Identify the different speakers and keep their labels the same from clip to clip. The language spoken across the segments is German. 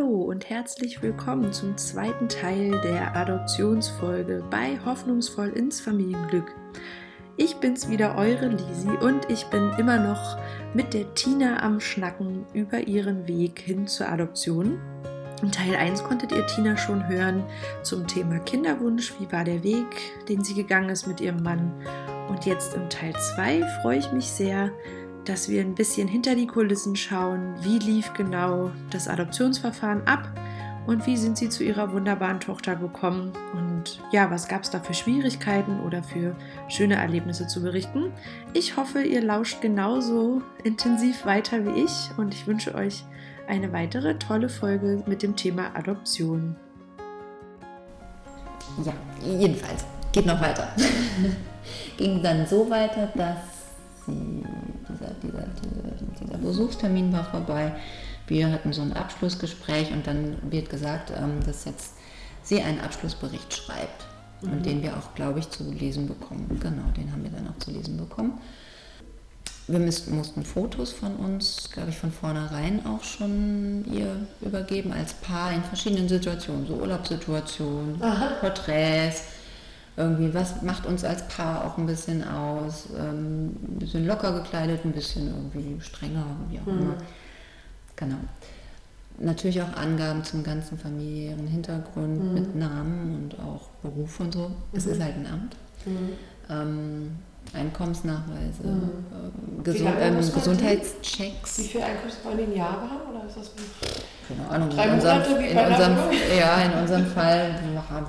Speaker 1: Hallo und herzlich willkommen zum zweiten Teil der Adoptionsfolge bei Hoffnungsvoll ins Familienglück. Ich bin's wieder, eure Lisi, und ich bin immer noch mit der Tina am Schnacken über ihren Weg hin zur Adoption. In Teil 1 konntet ihr Tina schon hören zum Thema Kinderwunsch. Wie war der Weg, den sie gegangen ist mit ihrem Mann? Und jetzt im Teil 2 freue ich mich sehr, dass wir ein bisschen hinter die Kulissen schauen, wie lief genau das Adoptionsverfahren ab und wie sind sie zu ihrer wunderbaren Tochter gekommen und ja, was gab es da für Schwierigkeiten oder für schöne Erlebnisse zu berichten. Ich hoffe, ihr lauscht genauso intensiv weiter wie ich und ich wünsche euch eine weitere tolle Folge mit dem Thema Adoption.
Speaker 2: Ja, jedenfalls geht noch weiter. Ging dann so weiter, dass sie dieser, dieser, dieser, Besuchstermin war vorbei. Wir hatten so ein Abschlussgespräch und dann wird gesagt, ähm, dass jetzt sie einen Abschlussbericht schreibt. Mhm. Und den wir auch, glaube ich, zu lesen bekommen. Genau, den haben wir dann auch zu lesen bekommen. Wir müssten, mussten Fotos von uns, glaube ich, von vornherein auch schon ihr übergeben, als Paar in verschiedenen Situationen, so Urlaubssituationen, Aha. Porträts, irgendwie, was macht uns als Paar auch ein bisschen aus, ähm, ein bisschen locker gekleidet, ein bisschen irgendwie strenger, wie auch immer. Mhm. Genau. Natürlich auch Angaben zum ganzen familiären Hintergrund mhm. mit Namen und auch Beruf und so. Es mhm. ist halt ein Amt. Mhm. Ähm, Einkommensnachweise, mhm. ähm, Gesu ähm, Gesundheitschecks.
Speaker 3: Wie viele Einkommensnachweise in Jahre haben? Oder ist das
Speaker 2: Keine Ahnung. Drei in unserem, in unserem, ja, in unserem Fall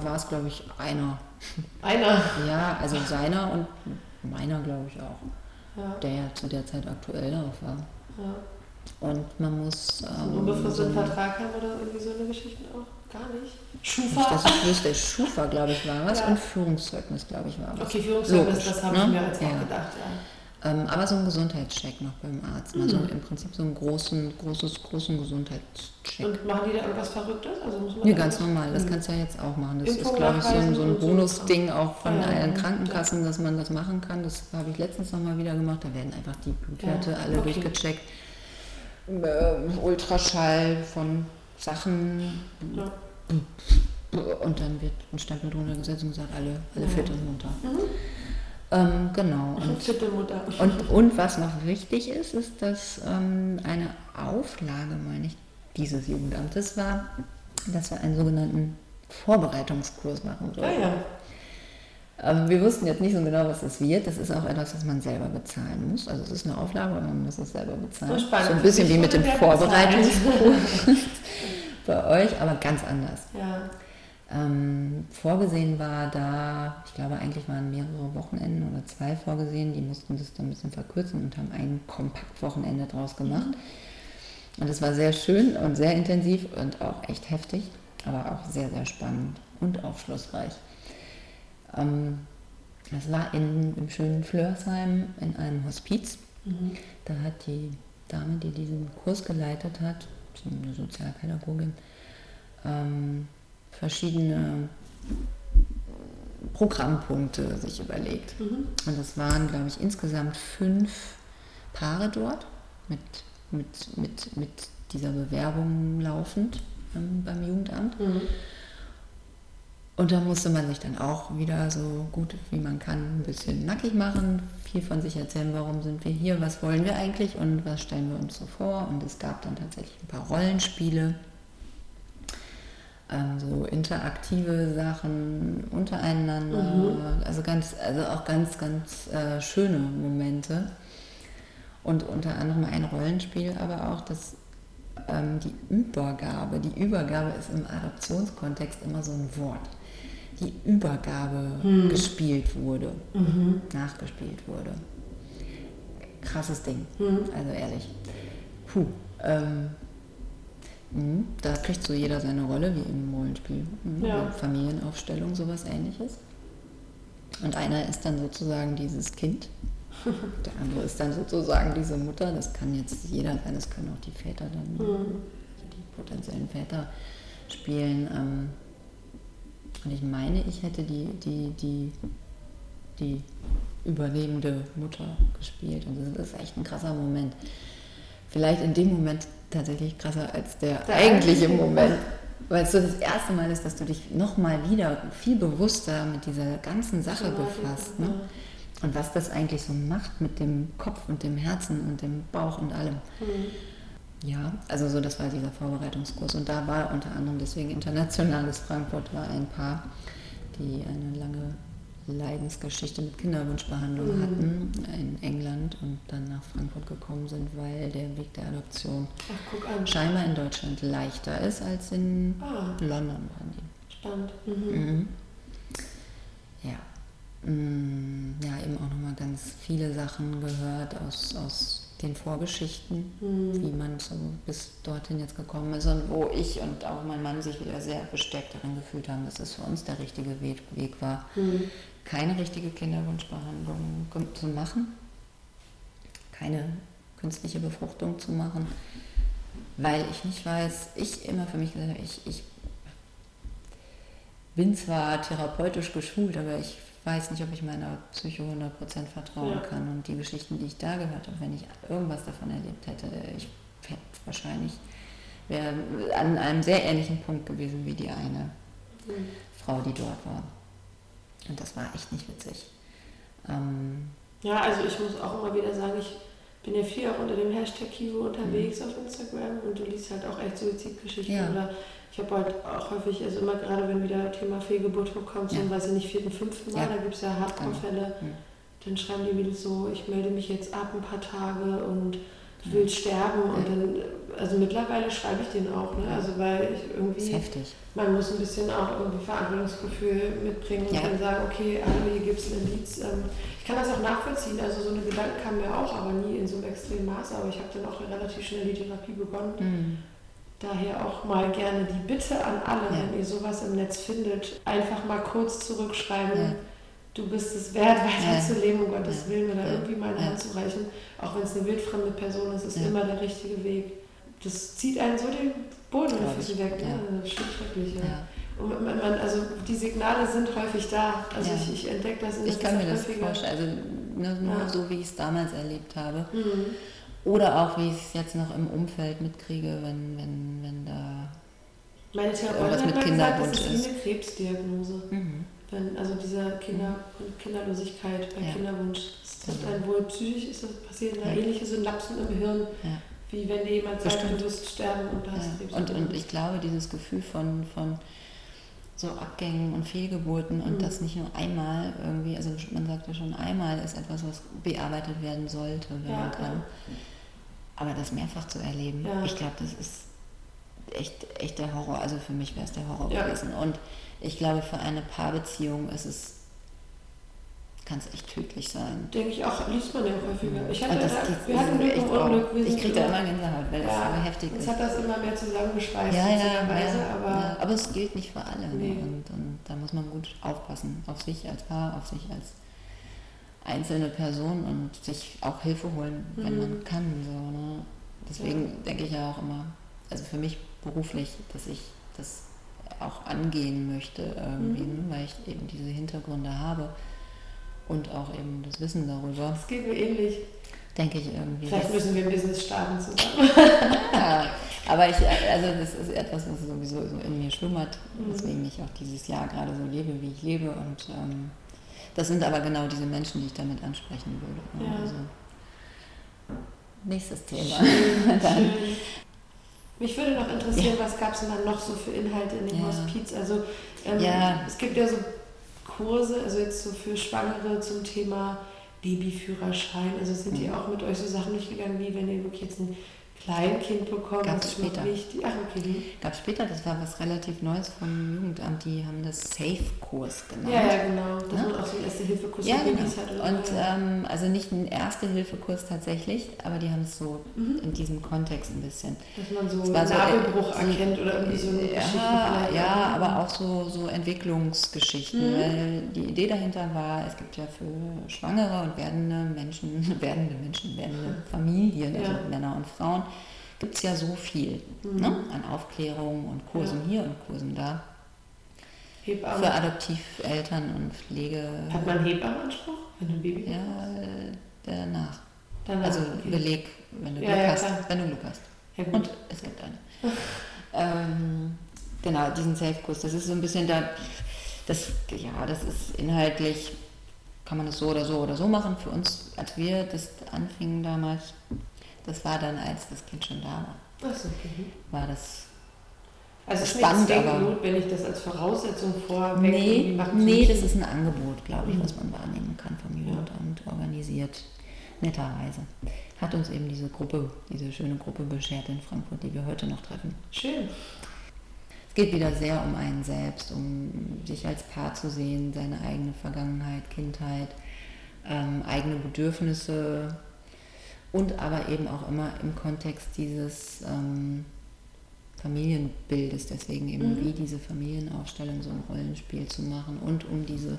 Speaker 2: war es, glaube ich, einer.
Speaker 3: Einer?
Speaker 2: Ja, also seiner und meiner, glaube ich, auch. Ja. Der ja zu der Zeit aktuell auch war. Ja. Und man muss.
Speaker 3: Ähm, so unbefristeten Vertrag haben oder irgendwie so eine Geschichte auch? Gar nicht. Schufa?
Speaker 2: Das ist wüsste, Schufa, glaube ich, war was. Ja. Und Führungszeugnis, glaube ich, war was.
Speaker 3: Okay, Führungszeugnis, Logisch, das habe ne? ich mir jetzt auch gedacht, ja.
Speaker 2: Ähm, aber so ein Gesundheitscheck noch beim Arzt. Mhm. Also im Prinzip so einen großen, großes, großen Gesundheitscheck.
Speaker 3: Und machen die da irgendwas Verrücktes? Also muss
Speaker 2: man nee, ganz normal. Das mhm. kannst du ja jetzt auch machen. Das Impfung ist, glaube ich, so ein, so ein Bonusding auch von ja, allen Krankenkassen, dass man das machen kann. Das habe ich letztens nochmal wieder gemacht. Da werden einfach die Blutwerte ja, alle okay. durchgecheckt. Äh, Ultraschall von Sachen. Ja. Und dann wird ein Stempel drunter gesetzt und gesagt, alle, alle fit und munter. Mhm. Ähm, genau. Und, und, und, was noch wichtig ist, ist, dass ähm, eine Auflage, meine ich, dieses Jugendamtes war, dass wir einen sogenannten Vorbereitungskurs machen sollten. Ah, ja. Aber wir wussten jetzt nicht so genau, was das wird. Das ist auch etwas, was man selber bezahlen muss. Also es ist eine Auflage, aber man muss es selber bezahlen. So, so ein bisschen wie mit dem Vorbereitungskurs bei euch, aber ganz anders. Ja. Ähm, vorgesehen war da, ich glaube eigentlich waren mehrere Wochenenden oder zwei vorgesehen, die mussten das dann ein bisschen verkürzen und haben ein Kompaktwochenende draus gemacht. Mhm. Und es war sehr schön und sehr intensiv und auch echt heftig, aber auch sehr, sehr spannend und aufschlussreich. Ähm, das war in, im schönen Flörsheim in einem Hospiz. Mhm. Da hat die Dame, die diesen Kurs geleitet hat, eine Sozialpädagogin, ähm, verschiedene Programmpunkte sich überlegt. Mhm. Und es waren, glaube ich, insgesamt fünf Paare dort mit, mit, mit, mit dieser Bewerbung laufend ähm, beim Jugendamt. Mhm. Und da musste man sich dann auch wieder so gut wie man kann ein bisschen nackig machen, viel von sich erzählen, warum sind wir hier, was wollen wir eigentlich und was stellen wir uns so vor. Und es gab dann tatsächlich ein paar Rollenspiele, ähm, so interaktive Sachen untereinander, mhm. also ganz, also auch ganz, ganz äh, schöne Momente. Und unter anderem ein Rollenspiel, aber auch das ähm, die Übergabe. Die Übergabe ist im Adoptionskontext immer so ein Wort. Die Übergabe mhm. gespielt wurde, mhm. nachgespielt wurde. Krasses Ding, mhm. also ehrlich. Puh. Ähm, Mhm. Da kriegt so jeder seine Rolle, wie im Rollenspiel. Mhm. Ja. Familienaufstellung, sowas ähnliches. Und einer ist dann sozusagen dieses Kind. Der andere ist dann sozusagen diese Mutter. Das kann jetzt jeder sein, das können auch die Väter dann, mhm. die potenziellen Väter spielen. Ähm, und ich meine, ich hätte die, die, die, die überlebende Mutter gespielt. Und das ist echt ein krasser Moment vielleicht in dem Moment tatsächlich krasser als der, der eigentliche Moment. Weil es so das erste Mal ist, dass du dich nochmal wieder viel bewusster mit dieser ganzen Sache befasst. Ne? Und was das eigentlich so macht mit dem Kopf und dem Herzen und dem Bauch und allem. Mhm. Ja, also so, das war dieser Vorbereitungskurs. Und da war unter anderem deswegen internationales Frankfurt war ein Paar, die eine lange Leidensgeschichte mit Kinderwunschbehandlung mhm. hatten in England und dann nach Frankfurt gekommen sind, weil der Weg der Adoption Ach, scheinbar in Deutschland leichter ist als in ah. London waren die.
Speaker 3: Spannend. Mhm.
Speaker 2: Mhm. Ja. Mm, ja, eben auch nochmal ganz viele Sachen gehört aus, aus den Vorgeschichten, mhm. wie man so bis dorthin jetzt gekommen ist und wo ich und auch mein Mann sich wieder sehr bestärkt darin gefühlt haben, dass es für uns der richtige Weg, war. Mhm keine richtige Kinderwunschbehandlung zu machen, keine künstliche Befruchtung zu machen, weil ich nicht weiß, ich immer für mich gesagt ich, ich bin zwar therapeutisch geschult, aber ich weiß nicht, ob ich meiner Psycho 100% vertrauen ja. kann. Und die Geschichten, die ich da gehört habe, wenn ich irgendwas davon erlebt hätte, ich hätte wahrscheinlich wäre an einem sehr ähnlichen Punkt gewesen wie die eine mhm. Frau, die dort war. Und das war echt nicht witzig. Ähm,
Speaker 3: ja, also ich muss auch immer wieder sagen, ich bin ja viel auch unter dem Hashtag Kivo unterwegs mhm. auf Instagram und du liest halt auch echt Suizidgeschichten ja. oder ich habe halt auch häufig, also immer gerade wenn wieder Thema Fehlgeburt hochkommt, ja. so weiß ich nicht, vierten, fünften Mal, ja. da gibt es ja Hardcore-Fälle, mhm. dann schreiben die Mädels so, ich melde mich jetzt ab ein paar Tage und will sterben und dann, also mittlerweile schreibe ich den auch, ne? also weil ich irgendwie,
Speaker 2: das ist heftig.
Speaker 3: man muss ein bisschen auch irgendwie Verantwortungsgefühl mitbringen und dann sagen, okay, hallo, hier gibt es ein Indiz. Ähm, ich kann das auch nachvollziehen, also so eine Gedanken kam mir auch, aber nie in so einem extremen Maße, aber ich habe dann auch relativ schnell die Therapie begonnen. Mhm. Daher auch mal gerne die Bitte an alle, ja. wenn ihr sowas im Netz findet, einfach mal kurz zurückschreiben. Ja du bist es wert, weiterzuleben, um Gottes. Willen, oder ja. irgendwie mal eine Hand zu reichen. Auch wenn es eine wildfremde Person ist, ist immer der richtige Weg. Das zieht einen so den Boden auf Füße weg. Ja. Das ist schrecklich. Ja. Und man, also die Signale sind häufig da. Also ich, ich entdecke das in
Speaker 2: Ich kann mir das vorstellen, also nur, nur so, wie ich es damals erlebt habe. Mhm. Oder auch, wie ich es jetzt noch im Umfeld mitkriege, wenn, wenn, wenn da
Speaker 3: Meine Therapeutin hat mal gesagt, das ist wie eine Krebsdiagnose. Mhm. Wenn, also diese Kinder, Kinderlosigkeit bei ja. Kinderwunsch, das trifft einen wohl psychisch, ist das passiert da ja. ähnliche Synapsen im Hirn, ja. wie wenn dir jemand sagt, Bestimmt. du wirst sterben und du hast
Speaker 2: Krebs. Und, und ich glaube, dieses Gefühl von, von so Abgängen und Fehlgeburten und mhm. das nicht nur einmal irgendwie, also man sagt ja schon einmal ist etwas, was bearbeitet werden sollte, wenn man kann. Aber das mehrfach zu erleben, ich glaube, das ist echt, echt der Horror. Also für mich wäre es der Horror gewesen. Und ich glaube, für eine Paarbeziehung ist es kann es echt tödlich sein.
Speaker 3: Denke ich auch, liest man ja häufiger.
Speaker 2: Ich hatte das, da, wir hatten Glück und Unglück. ich kriege da immer Gänsehaut, weil das
Speaker 3: ja,
Speaker 2: so heftig
Speaker 3: ist. Es hat das immer mehr zusammengeschweißt,
Speaker 2: ja, ja, Weise, ja, aber, ja, aber es gilt nicht für alle. Ne? Nee. Und, und, da muss man gut aufpassen, auf sich als Paar, auf sich als einzelne Person und sich auch Hilfe holen, mhm. wenn man kann. So, ne? Deswegen denke ich ja auch immer, also für mich beruflich, dass ich das auch angehen möchte, irgendwie, mhm. weil ich eben diese Hintergründe habe und auch eben das Wissen darüber.
Speaker 3: Das geht mir ähnlich.
Speaker 2: Denke ich irgendwie.
Speaker 3: Vielleicht müssen wir ein Business starten zusammen.
Speaker 2: ja, aber ich, also das ist etwas, was sowieso so in mir schlummert, mhm. weswegen ich auch dieses Jahr gerade so lebe, wie ich lebe. Und ähm, das sind aber genau diese Menschen, die ich damit ansprechen würde. Ja. Also, nächstes Thema. Schön,
Speaker 3: schön. Mich würde noch interessieren, ja. was gab es denn dann noch so für Inhalte in dem ja. Hospiz? Also ähm, ja. es gibt ja so Kurse, also jetzt so für Schwangere zum Thema Babyführerschein. Also sind mhm. die auch mit euch so Sachen durchgegangen, wie wenn ihr wirklich jetzt ein Kleinkind bekommen.
Speaker 2: Gab es später.
Speaker 3: Ach, okay.
Speaker 2: Gab es später, das war was relativ Neues vom Jugendamt, die haben das Safe-Kurs genannt.
Speaker 3: Ja, ja, genau. Das ja? auch so ein Erste-Hilfe-Kurs
Speaker 2: ja, genau. Und ähm, also nicht ein Erste-Hilfe-Kurs tatsächlich, aber die haben es so mhm. in diesem Kontext ein bisschen.
Speaker 3: Dass man so einen Nabelbruch so, erkennt oder irgendwie so eine
Speaker 2: ja, Ja, aber auch so, so Entwicklungsgeschichten, mhm. weil die Idee dahinter war, es gibt ja für Schwangere und werdende Menschen, werdende Menschen, werdende Familien, also Männer und Frauen, gibt es ja so viel mhm. ne? an Aufklärung und Kursen ja. hier und Kursen da. Hebamme. Für Adoptiveltern und Pflege.
Speaker 3: Hat man Hebammenanspruch,
Speaker 2: wenn ein Baby Ja, danach. Danach, also okay. Beleg, wenn du Glück ja, hast. Wenn du Glück hast. Und es gibt eine. ähm, genau, diesen Safe-Kurs, das ist so ein bisschen da, das, ja, das ist inhaltlich, kann man das so oder so oder so machen. Für uns, als wir das anfingen damals, das war dann, als das Kind schon da war. Ach so, okay. War das
Speaker 3: also es ist spannend, nicht aber notwendig, das als Voraussetzung vorweg
Speaker 2: nee, Nee, das ist ein Angebot, glaube ich, mhm. was man wahrnehmen kann vom Jugendamt, ja. organisiert, netterweise. Hat uns eben diese Gruppe, diese schöne Gruppe beschert in Frankfurt, die wir heute noch treffen.
Speaker 3: Schön.
Speaker 2: Es geht wieder sehr um einen selbst, um sich als Paar zu sehen, seine eigene Vergangenheit, Kindheit, ähm, eigene Bedürfnisse und aber eben auch immer im Kontext dieses ähm, Familienbildes, deswegen eben mhm. wie diese Familienaufstellung so ein Rollenspiel zu machen und um diese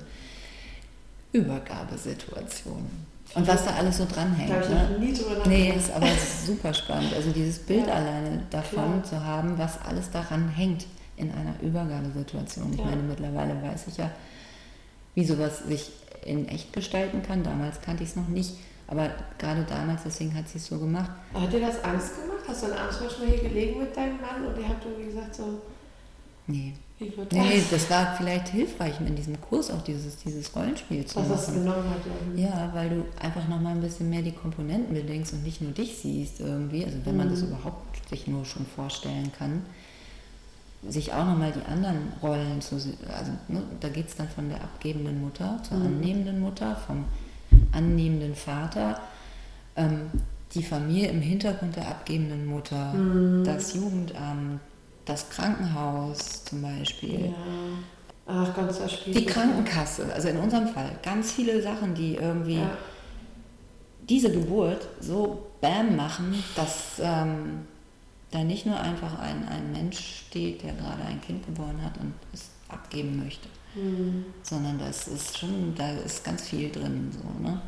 Speaker 2: Übergabesituation. Und was da alles so dranhängt. Da
Speaker 3: ne? nie drüber
Speaker 2: Nee, ist aber super spannend. Also dieses Bild ja. alleine davon Klar. zu haben, was alles daran hängt in einer Übergabesituation. Ich ja. meine, mittlerweile weiß ich ja, wie sowas sich in echt gestalten kann. Damals kannte ich es noch nicht. Aber gerade damals, deswegen hat sie es so gemacht.
Speaker 3: Hat dir das Angst gemacht? Hast du dann abends manchmal hier gelegen mit deinem Mann und ihr habt irgendwie gesagt so...
Speaker 2: Nee. Das? Nee, das war vielleicht hilfreich in diesem Kurs auch dieses, dieses Rollenspiel zu
Speaker 3: Was machen. Was das genommen hat,
Speaker 2: ja. Ja, weil du einfach nochmal ein bisschen mehr die Komponenten bedenkst und nicht nur dich siehst irgendwie. Also wenn mhm. man das mhm. überhaupt sich nur schon vorstellen kann sich auch nochmal die anderen Rollen zu, also ne, da geht es dann von der abgebenden Mutter zur mhm. annehmenden Mutter, vom annehmenden Vater, ähm, die Familie im Hintergrund der abgebenden Mutter, mhm. das Jugendamt, das Krankenhaus zum Beispiel. Ja.
Speaker 3: Ach, ganz
Speaker 2: Die Krankenkasse, also in unserem Fall, ganz viele Sachen, die irgendwie ja. diese Geburt so bam machen, dass ähm, da nicht nur einfach ein, ein Mensch steht, der gerade ein Kind geboren hat und es abgeben möchte, mhm. sondern das ist schon, da ist ganz viel drin. So, ne?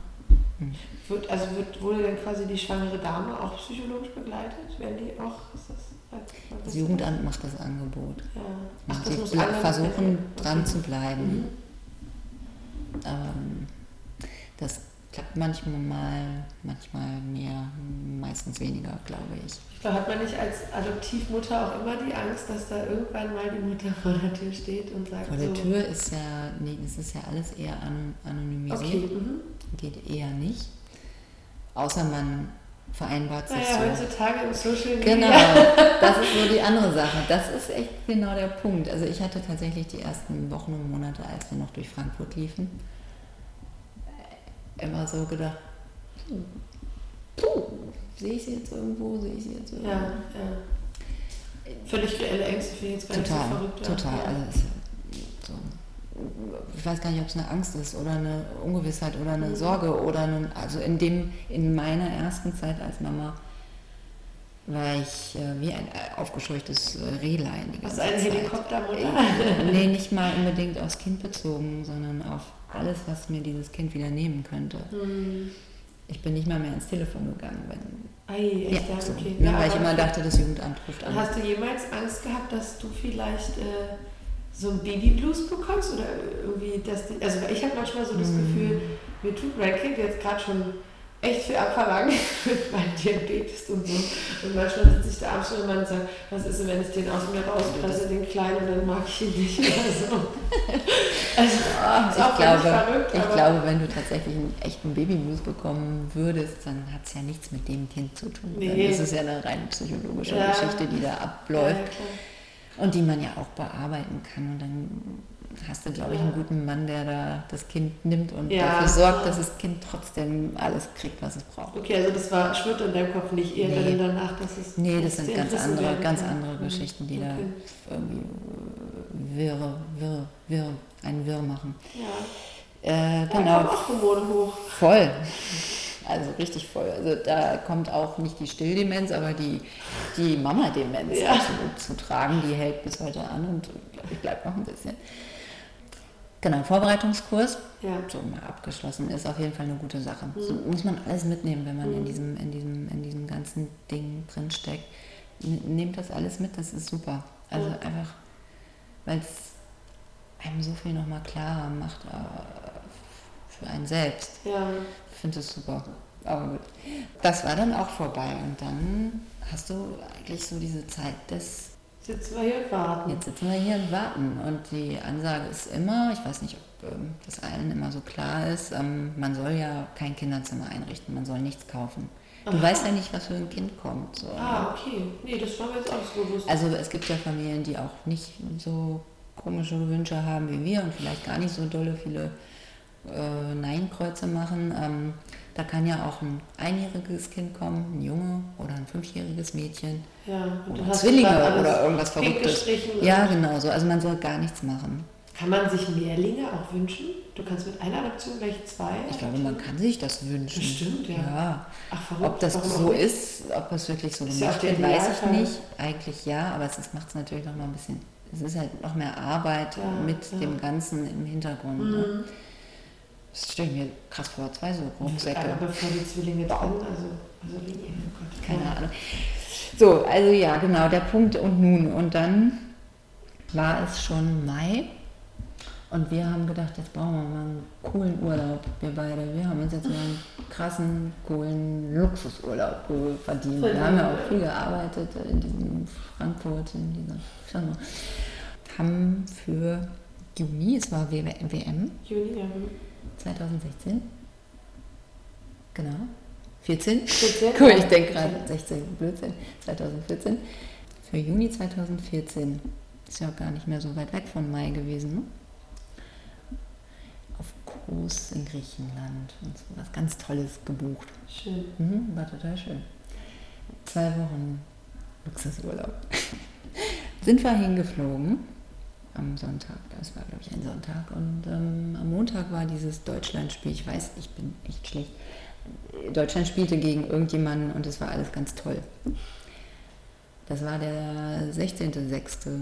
Speaker 3: Mhm. Wird, also wird, wurde denn quasi die schwangere Dame auch psychologisch begleitet? Werden die auch, ist das,
Speaker 2: das Jugendamt macht das Angebot. Ja. Ach, das sie versuchen dran zu bleiben. Mhm. Aber ähm, das klappt manchmal mal, manchmal mehr, meistens weniger, glaube ich.
Speaker 3: Da hat man nicht als Adoptivmutter auch immer die Angst, dass da irgendwann mal die Mutter vor der Tür steht und sagt.
Speaker 2: Vor der so. Tür ist ja, nee, das ist ja alles eher anonymisiert. Okay. Mhm. Geht eher nicht. Außer man vereinbart sich
Speaker 3: naja,
Speaker 2: so.
Speaker 3: heutzutage im Social
Speaker 2: Media. Genau, das ist so die andere Sache. Das ist echt genau der Punkt. Also ich hatte tatsächlich die ersten Wochen und Monate, als wir noch durch Frankfurt liefen, immer so gedacht, puh, sehe ich sie jetzt irgendwo, sehe ich sie jetzt irgendwo.
Speaker 3: Ja, ja. Völlig reelle Ängste finde ich jetzt gar
Speaker 2: total,
Speaker 3: nicht so verrückt.
Speaker 2: Total, ja. also so, ich weiß gar nicht, ob es eine Angst ist oder eine Ungewissheit oder eine mhm. Sorge oder eine, also in dem, in meiner ersten Zeit als Mama war ich äh, wie ein äh, aufgescheuchtes äh, Rehlein.
Speaker 3: Die ganze ein Helikoptermutter?
Speaker 2: nee, nicht mal unbedingt aufs Kind bezogen, sondern auf alles, was mir dieses Kind wieder nehmen könnte. Mhm. Ich bin nicht mal mehr ins Telefon gegangen, wenn.
Speaker 3: Ei, echt, ja, so. okay.
Speaker 2: Ja, weil ich immer dachte, das Jugendamt ruft an.
Speaker 3: Hast du jemals Angst gehabt, dass du vielleicht äh, so ein Babyblues bekommst? Oder irgendwie, dass die, also ich habe manchmal so das mhm. Gefühl, mir tut mein Kind jetzt gerade schon echt viel abverlangen mit meinem Diabetes und so. Und manchmal sitze ich da abends und sagt, was ist denn, wenn ich den aus mir rauspresse, den Kleinen, dann mag ich ihn nicht oder so.
Speaker 2: Also, ja, ich, glaube, verrückt, ich glaube, wenn du tatsächlich einen echten Babyblues bekommen würdest, dann hat es ja nichts mit dem Kind zu tun. Nee. Dann ist es ja eine rein psychologische ja. Geschichte, die da abläuft. Ja, und die man ja auch bearbeiten kann. Und dann hast du, glaube ich, einen guten Mann, der da das Kind nimmt und ja. dafür sorgt, dass das Kind trotzdem alles kriegt, was es braucht.
Speaker 3: Okay, also das war schwirrt in deinem Kopf nicht eher nee. danach, dass es.
Speaker 2: Nee, das sind ganz andere, ganz andere Geschichten, die okay. da irgendwie wirre, wirre, wirre, einen Wirr machen.
Speaker 3: Ja.
Speaker 2: Äh, genau. Da
Speaker 3: auch Hormone hoch.
Speaker 2: Voll. Also richtig voll. Also da kommt auch nicht die Stilldemenz, aber die, die Mama-Demenz ja. absolut zu tragen. Die hält bis heute an und glaube ich bleibt noch ein bisschen. Genau, Vorbereitungskurs, ja. so mal abgeschlossen, ist auf jeden Fall eine gute Sache. Mhm. So muss man alles mitnehmen, wenn man mhm. in, diesem, in, diesem, in diesem ganzen Ding drin steckt. Nehmt das alles mit, das ist super. Also mhm. einfach, weil es einem so viel nochmal klarer macht äh, für einen selbst.
Speaker 3: Ja.
Speaker 2: Ich finde das super. Aber gut. Das war dann auch vorbei. Und dann hast du eigentlich so diese Zeit des.
Speaker 3: Jetzt sitzen wir hier und warten.
Speaker 2: Jetzt sitzen wir hier und warten. Und die Ansage ist immer, ich weiß nicht, ob ähm, das allen immer so klar ist, ähm, man soll ja kein Kinderzimmer einrichten, man soll nichts kaufen. Du Aha. weißt ja nicht, was für ein Kind kommt.
Speaker 3: So. Ah, okay. Nee, das war mir jetzt auch so bewusst.
Speaker 2: Also es gibt ja Familien, die auch nicht so komische Wünsche haben wie wir und vielleicht gar nicht so dolle viele äh, Nein-Kreuze machen. Ähm, da kann ja auch ein einjähriges Kind kommen, ein Junge oder ein fünfjähriges Mädchen.
Speaker 3: Ja,
Speaker 2: oder Zwillinge oder irgendwas Verrücktes. Ja, genau so. Also man soll gar nichts machen.
Speaker 3: Kann man sich Mehrlinge auch wünschen? Du kannst mit einer Adoption gleich zwei?
Speaker 2: Ich glaube, man kann sich das wünschen.
Speaker 3: Bestimmt, ja.
Speaker 2: ja. Ach, verrückt. Ob das so ist, ob das wirklich so gemacht wird, weiß ich nicht. Eigentlich ja, aber es macht es natürlich noch mal ein bisschen, es ist halt noch mehr Arbeit ja, mit ja. dem Ganzen im Hintergrund. Ne? Mhm. Ne? Das stelle ich mir krass vor, zwei so Rucksäcke.
Speaker 3: Aber bevor die Zwillinge dran, also, also oh Gott.
Speaker 2: Keine Ahnung. So, also ja, genau, der Punkt und nun. Und dann war es schon Mai und wir haben gedacht, jetzt brauchen wir mal einen coolen Urlaub, wir beide. Wir haben uns jetzt mal einen krassen, coolen Luxusurlaub verdient. Wir haben ja auch viel gearbeitet in diesem Frankfurt, in dieser Firma. Haben für Juni, es war WM.
Speaker 3: Juni, ja.
Speaker 2: 2016. Genau. 14?
Speaker 3: 14?
Speaker 2: cool, ich denke gerade 16, Blödsinn. 2014. Für Juni 2014. Ist ja auch gar nicht mehr so weit weg von Mai gewesen, ne? Kurs in Griechenland und so was ganz Tolles gebucht.
Speaker 3: Schön.
Speaker 2: Mhm, war total schön. Zwei Wochen Luxusurlaub. Sind wir hingeflogen am Sonntag, das war glaube ich ein Sonntag und ähm, am Montag war dieses Deutschlandspiel, ich weiß, ich bin echt schlecht. Deutschland spielte gegen irgendjemanden und es war alles ganz toll. Das war der 16.06.2014.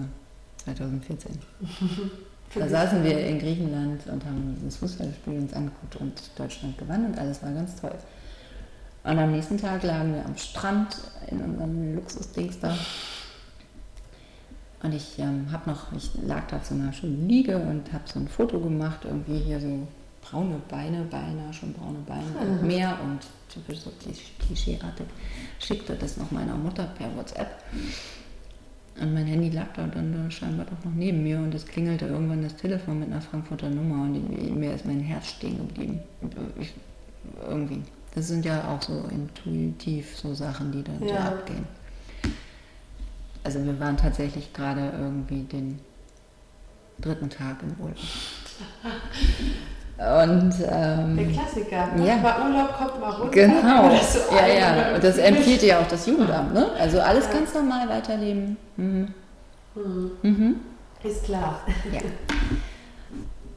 Speaker 2: Da saßen wir in Griechenland und haben dieses Fußballspiel uns angeguckt und Deutschland gewann und alles war ganz toll. Und am nächsten Tag lagen wir am Strand in unserem Luxusdings da. Und ich ähm, habe noch, ich lag da auf so einer schönen Liege und habe so ein Foto gemacht, irgendwie hier so braune Beine, beinahe schon braune Beine mhm. und Meer und typisch so klischeeartig. Schickte das noch meiner Mutter per WhatsApp. Und mein Handy lag da dann da scheinbar doch noch neben mir und es klingelte irgendwann das Telefon mit einer Frankfurter Nummer und in mir ist mein Herz stehen geblieben. Ich, irgendwie. Das sind ja auch so intuitiv so Sachen, die dann ja. so abgehen. Also wir waren tatsächlich gerade irgendwie den dritten Tag im Urlaub. Und, ähm,
Speaker 3: Der Klassiker.
Speaker 2: Ja.
Speaker 3: Mal Urlaub kommt mal runter.
Speaker 2: Genau. So ja, ja. Und das empfiehlt ja auch das Jugendamt. Ne? Also alles ja. ganz normal weiterleben. Mhm.
Speaker 3: Mhm. Mhm. Ist klar.
Speaker 2: Ja.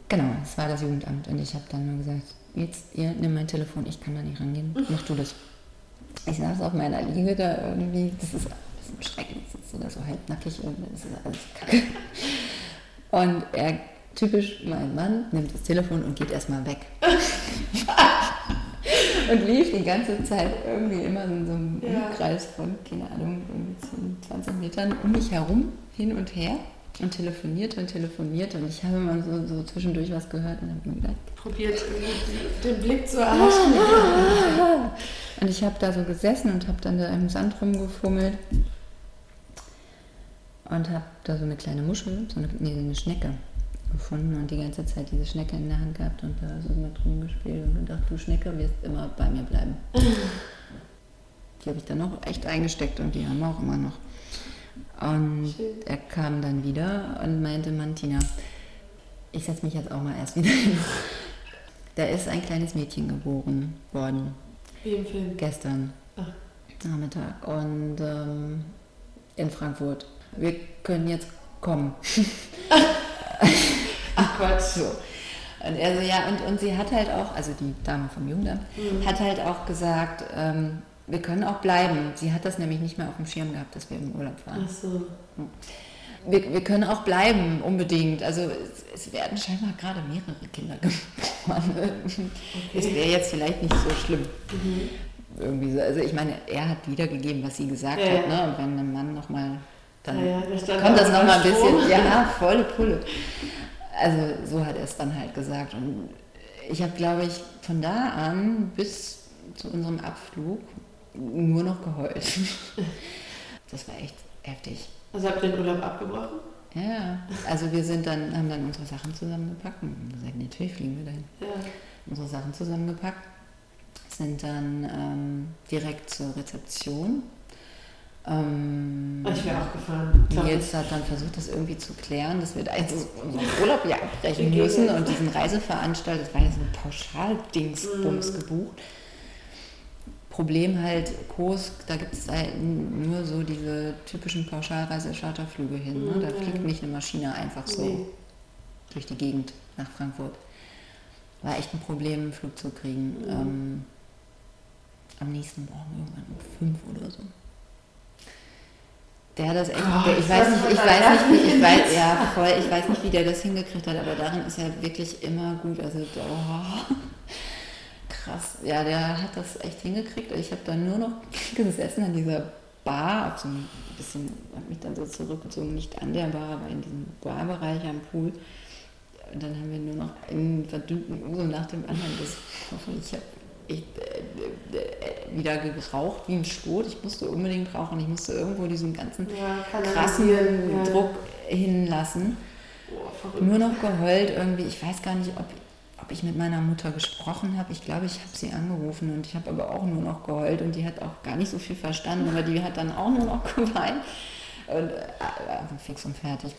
Speaker 2: Genau, das war das Jugendamt. Und ich habe dann nur gesagt, jetzt, ihr nimm mein Telefon, ich kann da nicht rangehen. Mach du das. Ich saß auf meiner Liege da irgendwie, das ist ein bisschen schrecklich, sitzt du da so halbnackig und das ist alles kacke. Und er typisch mein Mann, nimmt das Telefon und geht erstmal weg. und lief die ganze Zeit irgendwie immer in so einem ja. Kreis von, keine Ahnung, 20 Metern um mich herum, hin und her und telefonierte und telefonierte und ich habe immer so, so zwischendurch was gehört und habe mir gedacht,
Speaker 3: probiert den Blick zu erhaschen.
Speaker 2: und ich habe da so gesessen und habe dann da im Sand rumgefummelt und habe da so eine kleine Muschel, so eine, nee, eine Schnecke gefunden und die ganze Zeit diese Schnecke in der Hand gehabt und da so mit rumgespielt und gedacht, du Schnecke wirst immer bei mir bleiben. die habe ich dann noch echt eingesteckt und die haben wir auch immer noch. Und Schön. er kam dann wieder und meinte, Mantina, ich setze mich jetzt auch mal erst wieder hin. Da ist ein kleines Mädchen geboren worden.
Speaker 3: Wie im Film?
Speaker 2: Gestern Ach. Nachmittag. Und ähm, in Frankfurt. Wir können jetzt kommen.
Speaker 3: Gott.
Speaker 2: So. Und er so, ja, und, und sie hat halt auch, also die Dame vom Jugendamt, mhm. hat halt auch gesagt, ähm, wir können auch bleiben. Sie hat das nämlich nicht mehr auf dem Schirm gehabt, dass wir im Urlaub waren.
Speaker 3: Ach so.
Speaker 2: Wir, wir können auch bleiben, unbedingt. Also es, es werden scheinbar gerade mehrere Kinder geboren. Okay. Es wäre jetzt vielleicht nicht so schlimm. Mhm. Irgendwie so. Also ich meine, er hat wiedergegeben, was sie gesagt ja, hat. Ne? Und wenn ein Mann nochmal dann ja, ja, kommt das nochmal ein bisschen, ja, volle Pulle. Also so hat er es dann halt gesagt. Und ich habe, glaube ich, von da an bis zu unserem Abflug nur noch geheult. Das war echt heftig.
Speaker 3: Also habt ihr den Urlaub abgebrochen?
Speaker 2: Ja, also wir sind dann, haben dann unsere Sachen zusammengepackt und gesagt, natürlich fliegen wir dahin. Ja. Unsere Sachen zusammengepackt, sind dann ähm, direkt zur Rezeption.
Speaker 3: Ähm, ich wäre auch gefahren.
Speaker 2: Nils hat dann versucht, das irgendwie zu klären, dass wir da jetzt unseren Urlaub ja abbrechen müssen und diesen Reiseveranstalter, das war ja so ein Pauschaldingsbums mm. gebucht. Problem halt, Kurs, da gibt es halt nur so diese typischen Pauschalreise-Charterflüge hin. Ne? Da mhm. fliegt nicht eine Maschine einfach so nee. durch die Gegend nach Frankfurt. War echt ein Problem, einen Flug zu kriegen. Mhm. Ähm, am nächsten Morgen irgendwann um fünf oder so. Der hat das echt, oh, der, ich weiß nicht, ich weiß nicht, wie, ich weiß, ja, voll, ich weiß nicht, wie der das hingekriegt hat, aber darin ist er wirklich immer gut. Also, oh krass. Ja, der hat das echt hingekriegt. Ich habe dann nur noch gesessen an dieser Bar, habe so ein bisschen, habe mich dann so zurückgezogen, nicht an der Bar, aber in diesem Barbereich am Pool. Und dann haben wir nur noch einen verdünnten Uso nach dem anderen gesprochen. Ich habe ich, äh, äh, wieder geraucht wie ein Stot. Ich musste unbedingt rauchen. Ich musste irgendwo diesen ganzen ja, krassen ja. Druck hinlassen. Oh, nur noch geheult irgendwie. Ich weiß gar nicht, ob ob ich mit meiner Mutter gesprochen habe. Ich glaube, ich habe sie angerufen und ich habe aber auch nur noch geheult und die hat auch gar nicht so viel verstanden, aber die hat dann auch nur noch geweint und äh, fix und fertig.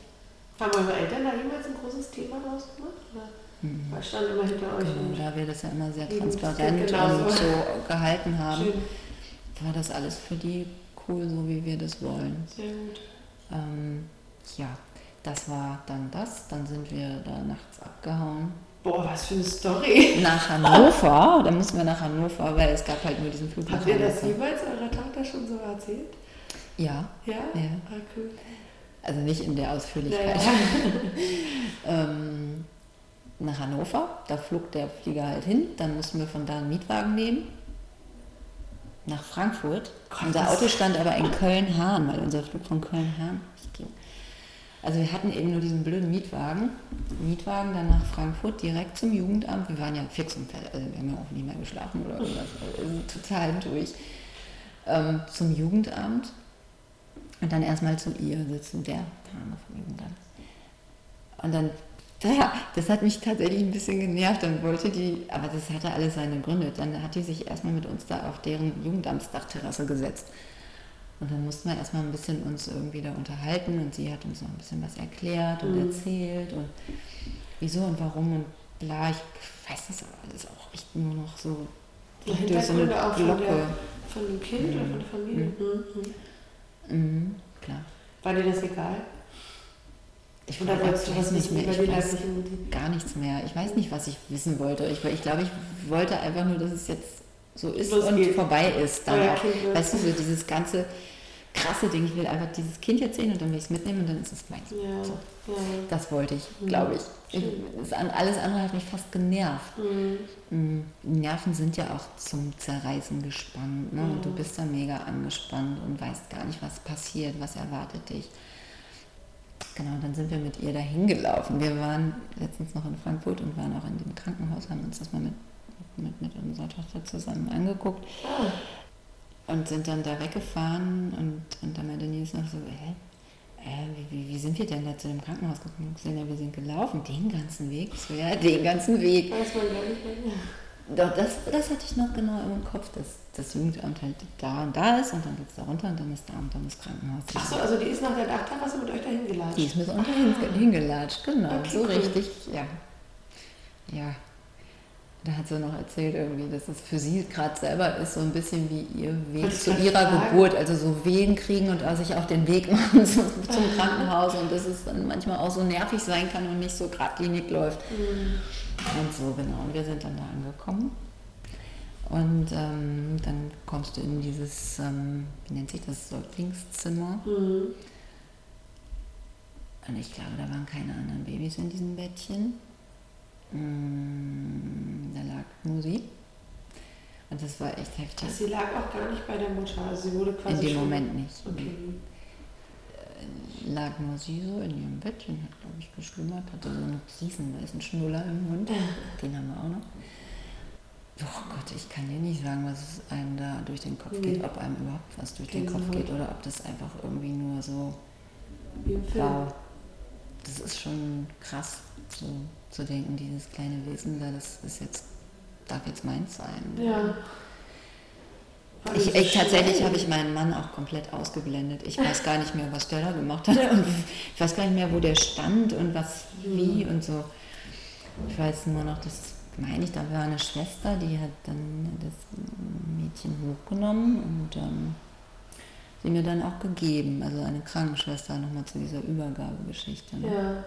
Speaker 3: Haben eure Eltern da jemals ein großes Thema draus gemacht? Oder? Mhm. Was stand immer hinter euch?
Speaker 2: Genau, da wir das ja immer sehr transparent und so gehalten haben, Schön. war das alles für die cool, so wie wir das wollen.
Speaker 3: Sehr gut.
Speaker 2: Ähm, ja, das war dann das. Dann sind wir da nachts abgehauen
Speaker 3: Boah, was für eine Story.
Speaker 2: Nach Hannover, da mussten wir nach Hannover, weil es gab halt nur diesen Flug
Speaker 3: Habt ihr das jemals eurer Tochter schon so erzählt?
Speaker 2: Ja.
Speaker 3: Ja?
Speaker 2: Ja.
Speaker 3: Ah, cool.
Speaker 2: Also nicht in der Ausführlichkeit. Ja. ähm, nach Hannover, da flog der Flieger halt hin, dann mussten wir von da einen Mietwagen nehmen. Nach Frankfurt. Gott, unser Auto stand aber in Köln-Hahn, weil unser Flug von Köln-Hahn ging. Also wir hatten eben nur diesen blöden Mietwagen. Mietwagen dann nach Frankfurt direkt zum Jugendamt. Wir waren ja fix und fertig, also wir haben ja auch nicht mehr geschlafen oder irgendwas. Also total durch. Ähm, zum Jugendamt und dann erstmal zu ihr sitzen, der Dame vom Jugendamt. Und dann, ja, das hat mich tatsächlich ein bisschen genervt. Dann wollte die, aber das hatte alles seine Gründe. Dann hat die sich erstmal mit uns da auf deren Jugendamtsdachterrasse gesetzt. Und dann mussten wir erstmal ein bisschen uns irgendwie da unterhalten und sie hat uns noch ein bisschen was erklärt und mhm. erzählt und wieso und warum und bla. Ich weiß das alles auch echt nur noch so
Speaker 3: durch so eine Glocke. Von, der, von dem Kind mhm. oder von der Familie?
Speaker 2: Mhm. mhm. mhm. Klar.
Speaker 3: War dir das egal?
Speaker 2: Ich Oder weiß, weiß nicht mehr, ich weiß gar nichts mehr. Ich weiß nicht, was ich wissen wollte. Ich, ich glaube, ich wollte einfach nur, dass es jetzt so ist Was und geht. vorbei ist. Dann ja, auch, weißt du, so dieses ganze krasse Ding, ich will einfach dieses Kind jetzt sehen und dann will ich es mitnehmen und dann ist es meins. Ja, so. ja. Das wollte ich, glaube ich. ich alles andere hat mich fast genervt. Mhm. Die Nerven sind ja auch zum Zerreißen gespannt. Ne? Und du bist da mega angespannt und weißt gar nicht, was passiert, was erwartet dich. Genau, dann sind wir mit ihr dahin gelaufen. Wir waren letztens noch in Frankfurt und waren auch in dem Krankenhaus, haben uns das mal mit mit, mit unserer Tochter zusammen angeguckt oh. und sind dann da weggefahren und, und dann meinte Nils noch so, hä? Äh, wie, wie, wie, sind wir denn da zu dem Krankenhaus gekommen? Ja, wir sind gelaufen, den ganzen Weg. So, ja, den ganzen Weg. Weiß man gar nicht mehr. Doch, das, das hatte ich noch genau im Kopf, dass das Jugendamt halt da und da ist und dann geht es da runter und dann ist da und dann das Krankenhaus.
Speaker 3: Achso, also die ist nach der Dachterrasse mit euch dahin gelatscht? Die ist mit uns
Speaker 2: ah. hingelatscht, genau. Okay, so cool. richtig, ja. Ja, da hat sie noch erzählt irgendwie, dass es für sie gerade selber ist so ein bisschen wie ihr Weg zu ihrer sagen. Geburt, also so Wehen kriegen und sich auf den Weg machen zum, zum Krankenhaus und dass es dann manchmal auch so nervig sein kann und nicht so geradlinig läuft. Mhm. Und so genau. Und wir sind dann da angekommen. Und ähm, dann kommst du in dieses, ähm, wie nennt sich das, Säuglingszimmer. Mhm. Und ich glaube, da waren keine anderen Babys in diesem Bettchen. Mm, da lag nur sie. Und das war echt heftig.
Speaker 3: Also sie lag auch gar nicht bei der Mutter, also sie wurde quasi.
Speaker 2: In dem. Moment nicht. Okay. Äh, lag nur sie so in ihrem Bettchen, hat glaube ich geschlummert, hatte so einen riesen weißen Schnuller im Mund. Den haben wir auch noch. Oh Gott, ich kann dir nicht sagen, was einem da durch den Kopf nee. geht, ob einem überhaupt was durch den Kopf geht oder ob das einfach irgendwie nur so. Wow. Das ist schon krass, so zu denken, dieses kleine Wesen da, das ist jetzt, darf jetzt meins sein.
Speaker 3: Ja.
Speaker 2: Ich, ich, tatsächlich habe ich meinen Mann auch komplett ausgeblendet. Ich weiß gar nicht mehr, was der da gemacht hat. Und ich weiß gar nicht mehr, wo der stand und was, wie und so. Ich weiß nur noch, das meine ich, da war eine Schwester, die hat dann das Mädchen hochgenommen und ähm, sie mir dann auch gegeben. Also eine Krankenschwester nochmal zu dieser Übergabegeschichte.
Speaker 3: Ne? Ja.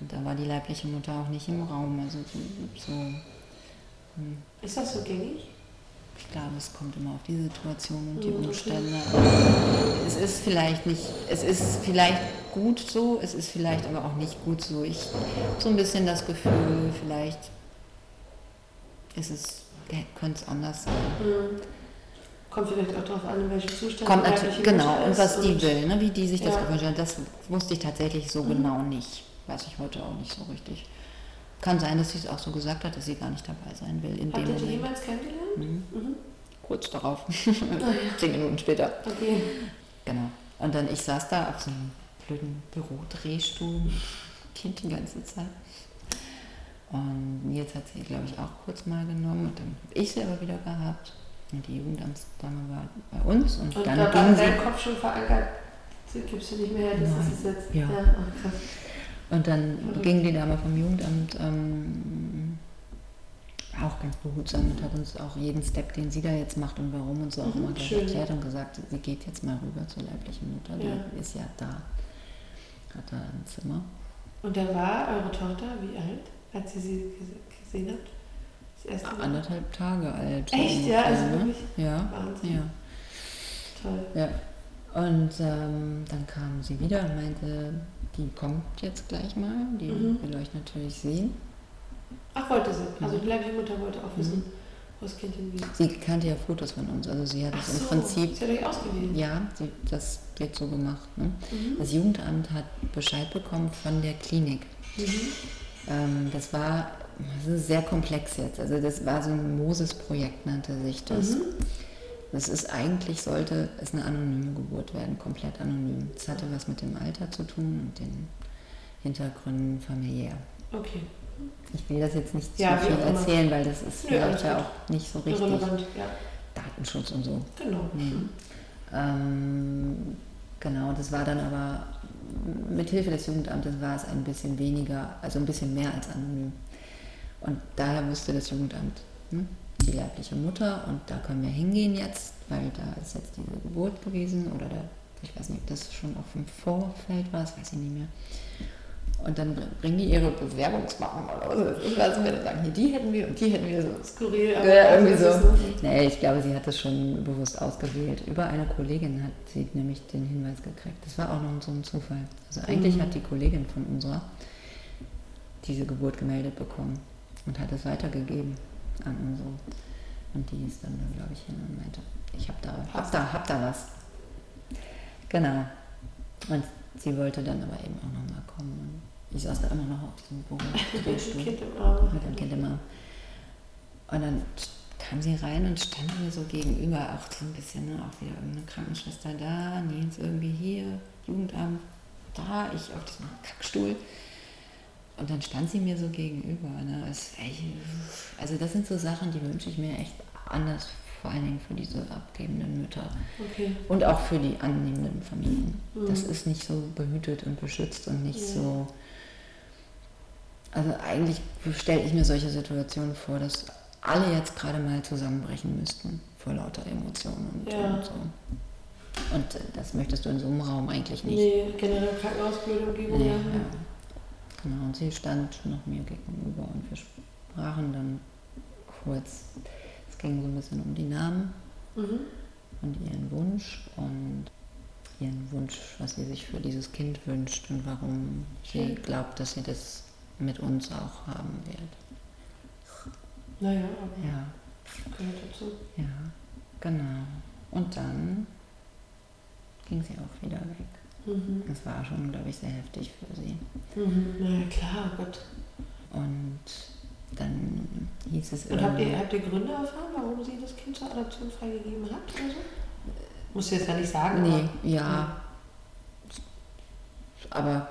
Speaker 2: Und da war die leibliche Mutter auch nicht im Raum. Also so,
Speaker 3: hm. Ist das so gängig?
Speaker 2: Ich glaube, es kommt immer auf die Situation und die Umstände. Es ist vielleicht nicht, es ist vielleicht gut so, es ist vielleicht aber auch nicht gut so. Ich habe so ein bisschen das Gefühl, vielleicht ist es, könnte es anders sein.
Speaker 3: Mhm. Kommt vielleicht auch darauf an, in welchem Zustand
Speaker 2: Kommt natürlich, genau, und was die will, ne, wie die sich das ja. gewünscht hat, das wusste ich tatsächlich so mhm. genau nicht. Weiß ich heute auch nicht so richtig. Kann sein, dass sie es auch so gesagt hat, dass sie gar nicht dabei sein will. In
Speaker 3: Habt ihr die jemals kennengelernt?
Speaker 2: Mhm. Mhm. Kurz darauf. Ah, ja. Zehn Minuten später.
Speaker 3: Okay.
Speaker 2: Genau. Und dann, ich saß da auf so einem blöden Bürodrehstuhl, Kind die ganze Zeit. Und Nils hat sie, glaube ich, auch kurz mal genommen und dann habe ich sie aber wieder gehabt. Und die Jugendamtsdame war bei uns und,
Speaker 3: und
Speaker 2: dann
Speaker 3: da war sie... Kopf schon verankert, sie gibst du nicht mehr her, das Nein. ist es jetzt.
Speaker 2: Ja. ja. Oh, krass. Und dann ging die Dame vom Jugendamt ähm, auch ganz behutsam und hat uns auch jeden Step, den sie da jetzt macht und warum und so auch mhm, immer gleich erklärt und gesagt, sie geht jetzt mal rüber zur leiblichen Mutter, ja. die ist ja da, hat da ein Zimmer.
Speaker 3: Und da war eure Tochter wie alt, als ihr sie gesehen habt?
Speaker 2: Das erste Mal? Anderthalb Tage alt.
Speaker 3: Echt, ja? Also
Speaker 2: ne?
Speaker 3: wirklich?
Speaker 2: Ja.
Speaker 3: Wahnsinn.
Speaker 2: Ja.
Speaker 3: Toll.
Speaker 2: Ja. Und ähm, dann kam sie wieder und meinte, die kommt jetzt gleich mal, die mhm. will euch natürlich sehen.
Speaker 3: Ach, wollte sie. Also die leibliche Mutter wollte auch wissen, mhm. wo das Kind hingeht.
Speaker 2: Sie kannte ja Fotos von uns, also sie hat es so, im Prinzip.
Speaker 3: Sie hat euch ausgewählt.
Speaker 2: Ja, sie, das wird so gemacht. Ne? Mhm. Das Jugendamt hat Bescheid bekommen von der Klinik. Mhm. Ähm, das war das ist sehr komplex jetzt. Also das war so ein Moses-Projekt, nannte sich das. Das ist eigentlich, sollte es eine anonyme Geburt werden, komplett anonym. Es hatte was mit dem Alter zu tun und den Hintergründen familiär.
Speaker 3: Okay.
Speaker 2: Ich will das jetzt nicht ja, zu viel erzählen, weil das ist vielleicht ja auch nicht so richtig.
Speaker 3: Ja.
Speaker 2: Datenschutz und so.
Speaker 3: Genau.
Speaker 2: Mhm. Ähm, genau, das war dann aber mit Hilfe des Jugendamtes war es ein bisschen weniger, also ein bisschen mehr als anonym. Und daher wusste das Jugendamt, hm, die leibliche Mutter und da können wir hingehen jetzt, weil da ist jetzt diese Geburt gewesen oder da, ich weiß nicht, ob das schon auf dem Vorfeld war, das weiß ich nicht mehr. Und dann bringen die ihre Bewerbungsmappen oder was ich weiß nicht, dann sagen, hier, die hätten wir und die hätten wir so.
Speaker 3: Skurril, aber
Speaker 2: ja, irgendwie so. Nee, ich glaube, sie hat das schon bewusst ausgewählt. Über eine Kollegin hat sie nämlich den Hinweis gekriegt. Das war auch noch so ein Zufall. Also eigentlich mhm. hat die Kollegin von unserer diese Geburt gemeldet bekommen und hat es weitergegeben an unsere. Und die ist dann, glaube ich, hin und meinte, ich habe da, hab da, hab da was. Genau. Und sie wollte dann aber eben auch nochmal kommen. Ich saß da immer noch auf diesem Büro mit dem Kind im Arm. Und dann kam sie rein und stand mir so gegenüber, auch so ein bisschen, ne, auch wieder irgendeine Krankenschwester da, Nils irgendwie hier, Jugendamt da, ich auf diesem Kackstuhl. Und dann stand sie mir so gegenüber. Ne? also das sind so Sachen, die wünsche ich mir echt anders, vor allen Dingen für diese abgebenden Mütter.
Speaker 3: Okay.
Speaker 2: Und auch für die annehmenden Familien. Mhm. Das ist nicht so behütet und beschützt und nicht ja. so. Also eigentlich stelle ich mir solche Situationen vor, dass alle jetzt gerade mal zusammenbrechen müssten vor lauter Emotionen und,
Speaker 3: ja.
Speaker 2: und so. Und das möchtest du in so einem Raum eigentlich nicht.
Speaker 3: Nee, generell Krankenhausblöde Umgebung.
Speaker 2: Ja, ja. Genau, und sie stand noch mir gegenüber und wir sprachen dann kurz. Es ging so ein bisschen um die Namen mhm. und ihren Wunsch und ihren Wunsch, was sie sich für dieses Kind wünscht und warum sie glaubt, dass sie das mit uns auch haben wird.
Speaker 3: Naja, aber
Speaker 2: ja.
Speaker 3: gehört dazu.
Speaker 2: Ja, genau. Und dann ging sie auch wieder weg. Mhm. Das war schon, glaube ich, sehr heftig für sie.
Speaker 3: Mhm. Na ja, klar, oh Gott.
Speaker 2: Und dann hieß es
Speaker 3: Und habt ihr, habt ihr Gründe erfahren, warum sie das Kind zur Adoption freigegeben hat? Oder so? Musst du jetzt ja nicht sagen.
Speaker 2: Nee, ja. Aber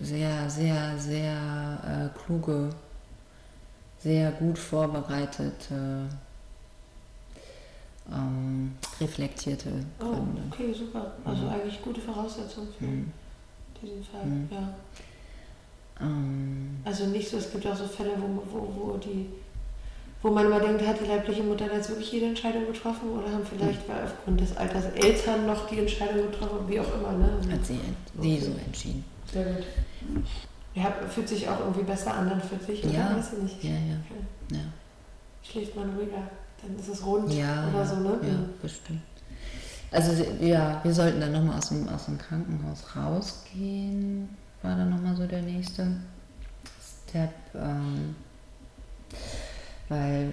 Speaker 2: sehr, sehr, sehr äh, kluge, sehr gut vorbereitete, ähm, reflektierte
Speaker 3: oh,
Speaker 2: Gründe.
Speaker 3: Oh, okay, super. Also mhm. eigentlich gute Voraussetzungen für mhm. diesen Fall. Mhm. Ja.
Speaker 2: Ähm.
Speaker 3: Also nicht so, es gibt auch so Fälle, wo, wo, wo die wo man immer denkt, hat die leibliche Mutter jetzt wirklich jede Entscheidung getroffen oder haben vielleicht weil aufgrund des Alters Eltern noch die Entscheidung getroffen, wie auch immer. Ne?
Speaker 2: Hat sie, sie okay. so entschieden.
Speaker 3: Sehr gut. Ja, fühlt sich auch irgendwie besser an, dann fühlt sich,
Speaker 2: ja.
Speaker 3: weiß ich nicht.
Speaker 2: Ja, ja. ja.
Speaker 3: Schläft man ruhiger, dann ist es rund
Speaker 2: ja,
Speaker 3: oder so, ne?
Speaker 2: Ja, bestimmt. Also ja, wir sollten dann nochmal aus dem, aus dem Krankenhaus rausgehen, war dann nochmal so der nächste Step. Ähm, weil,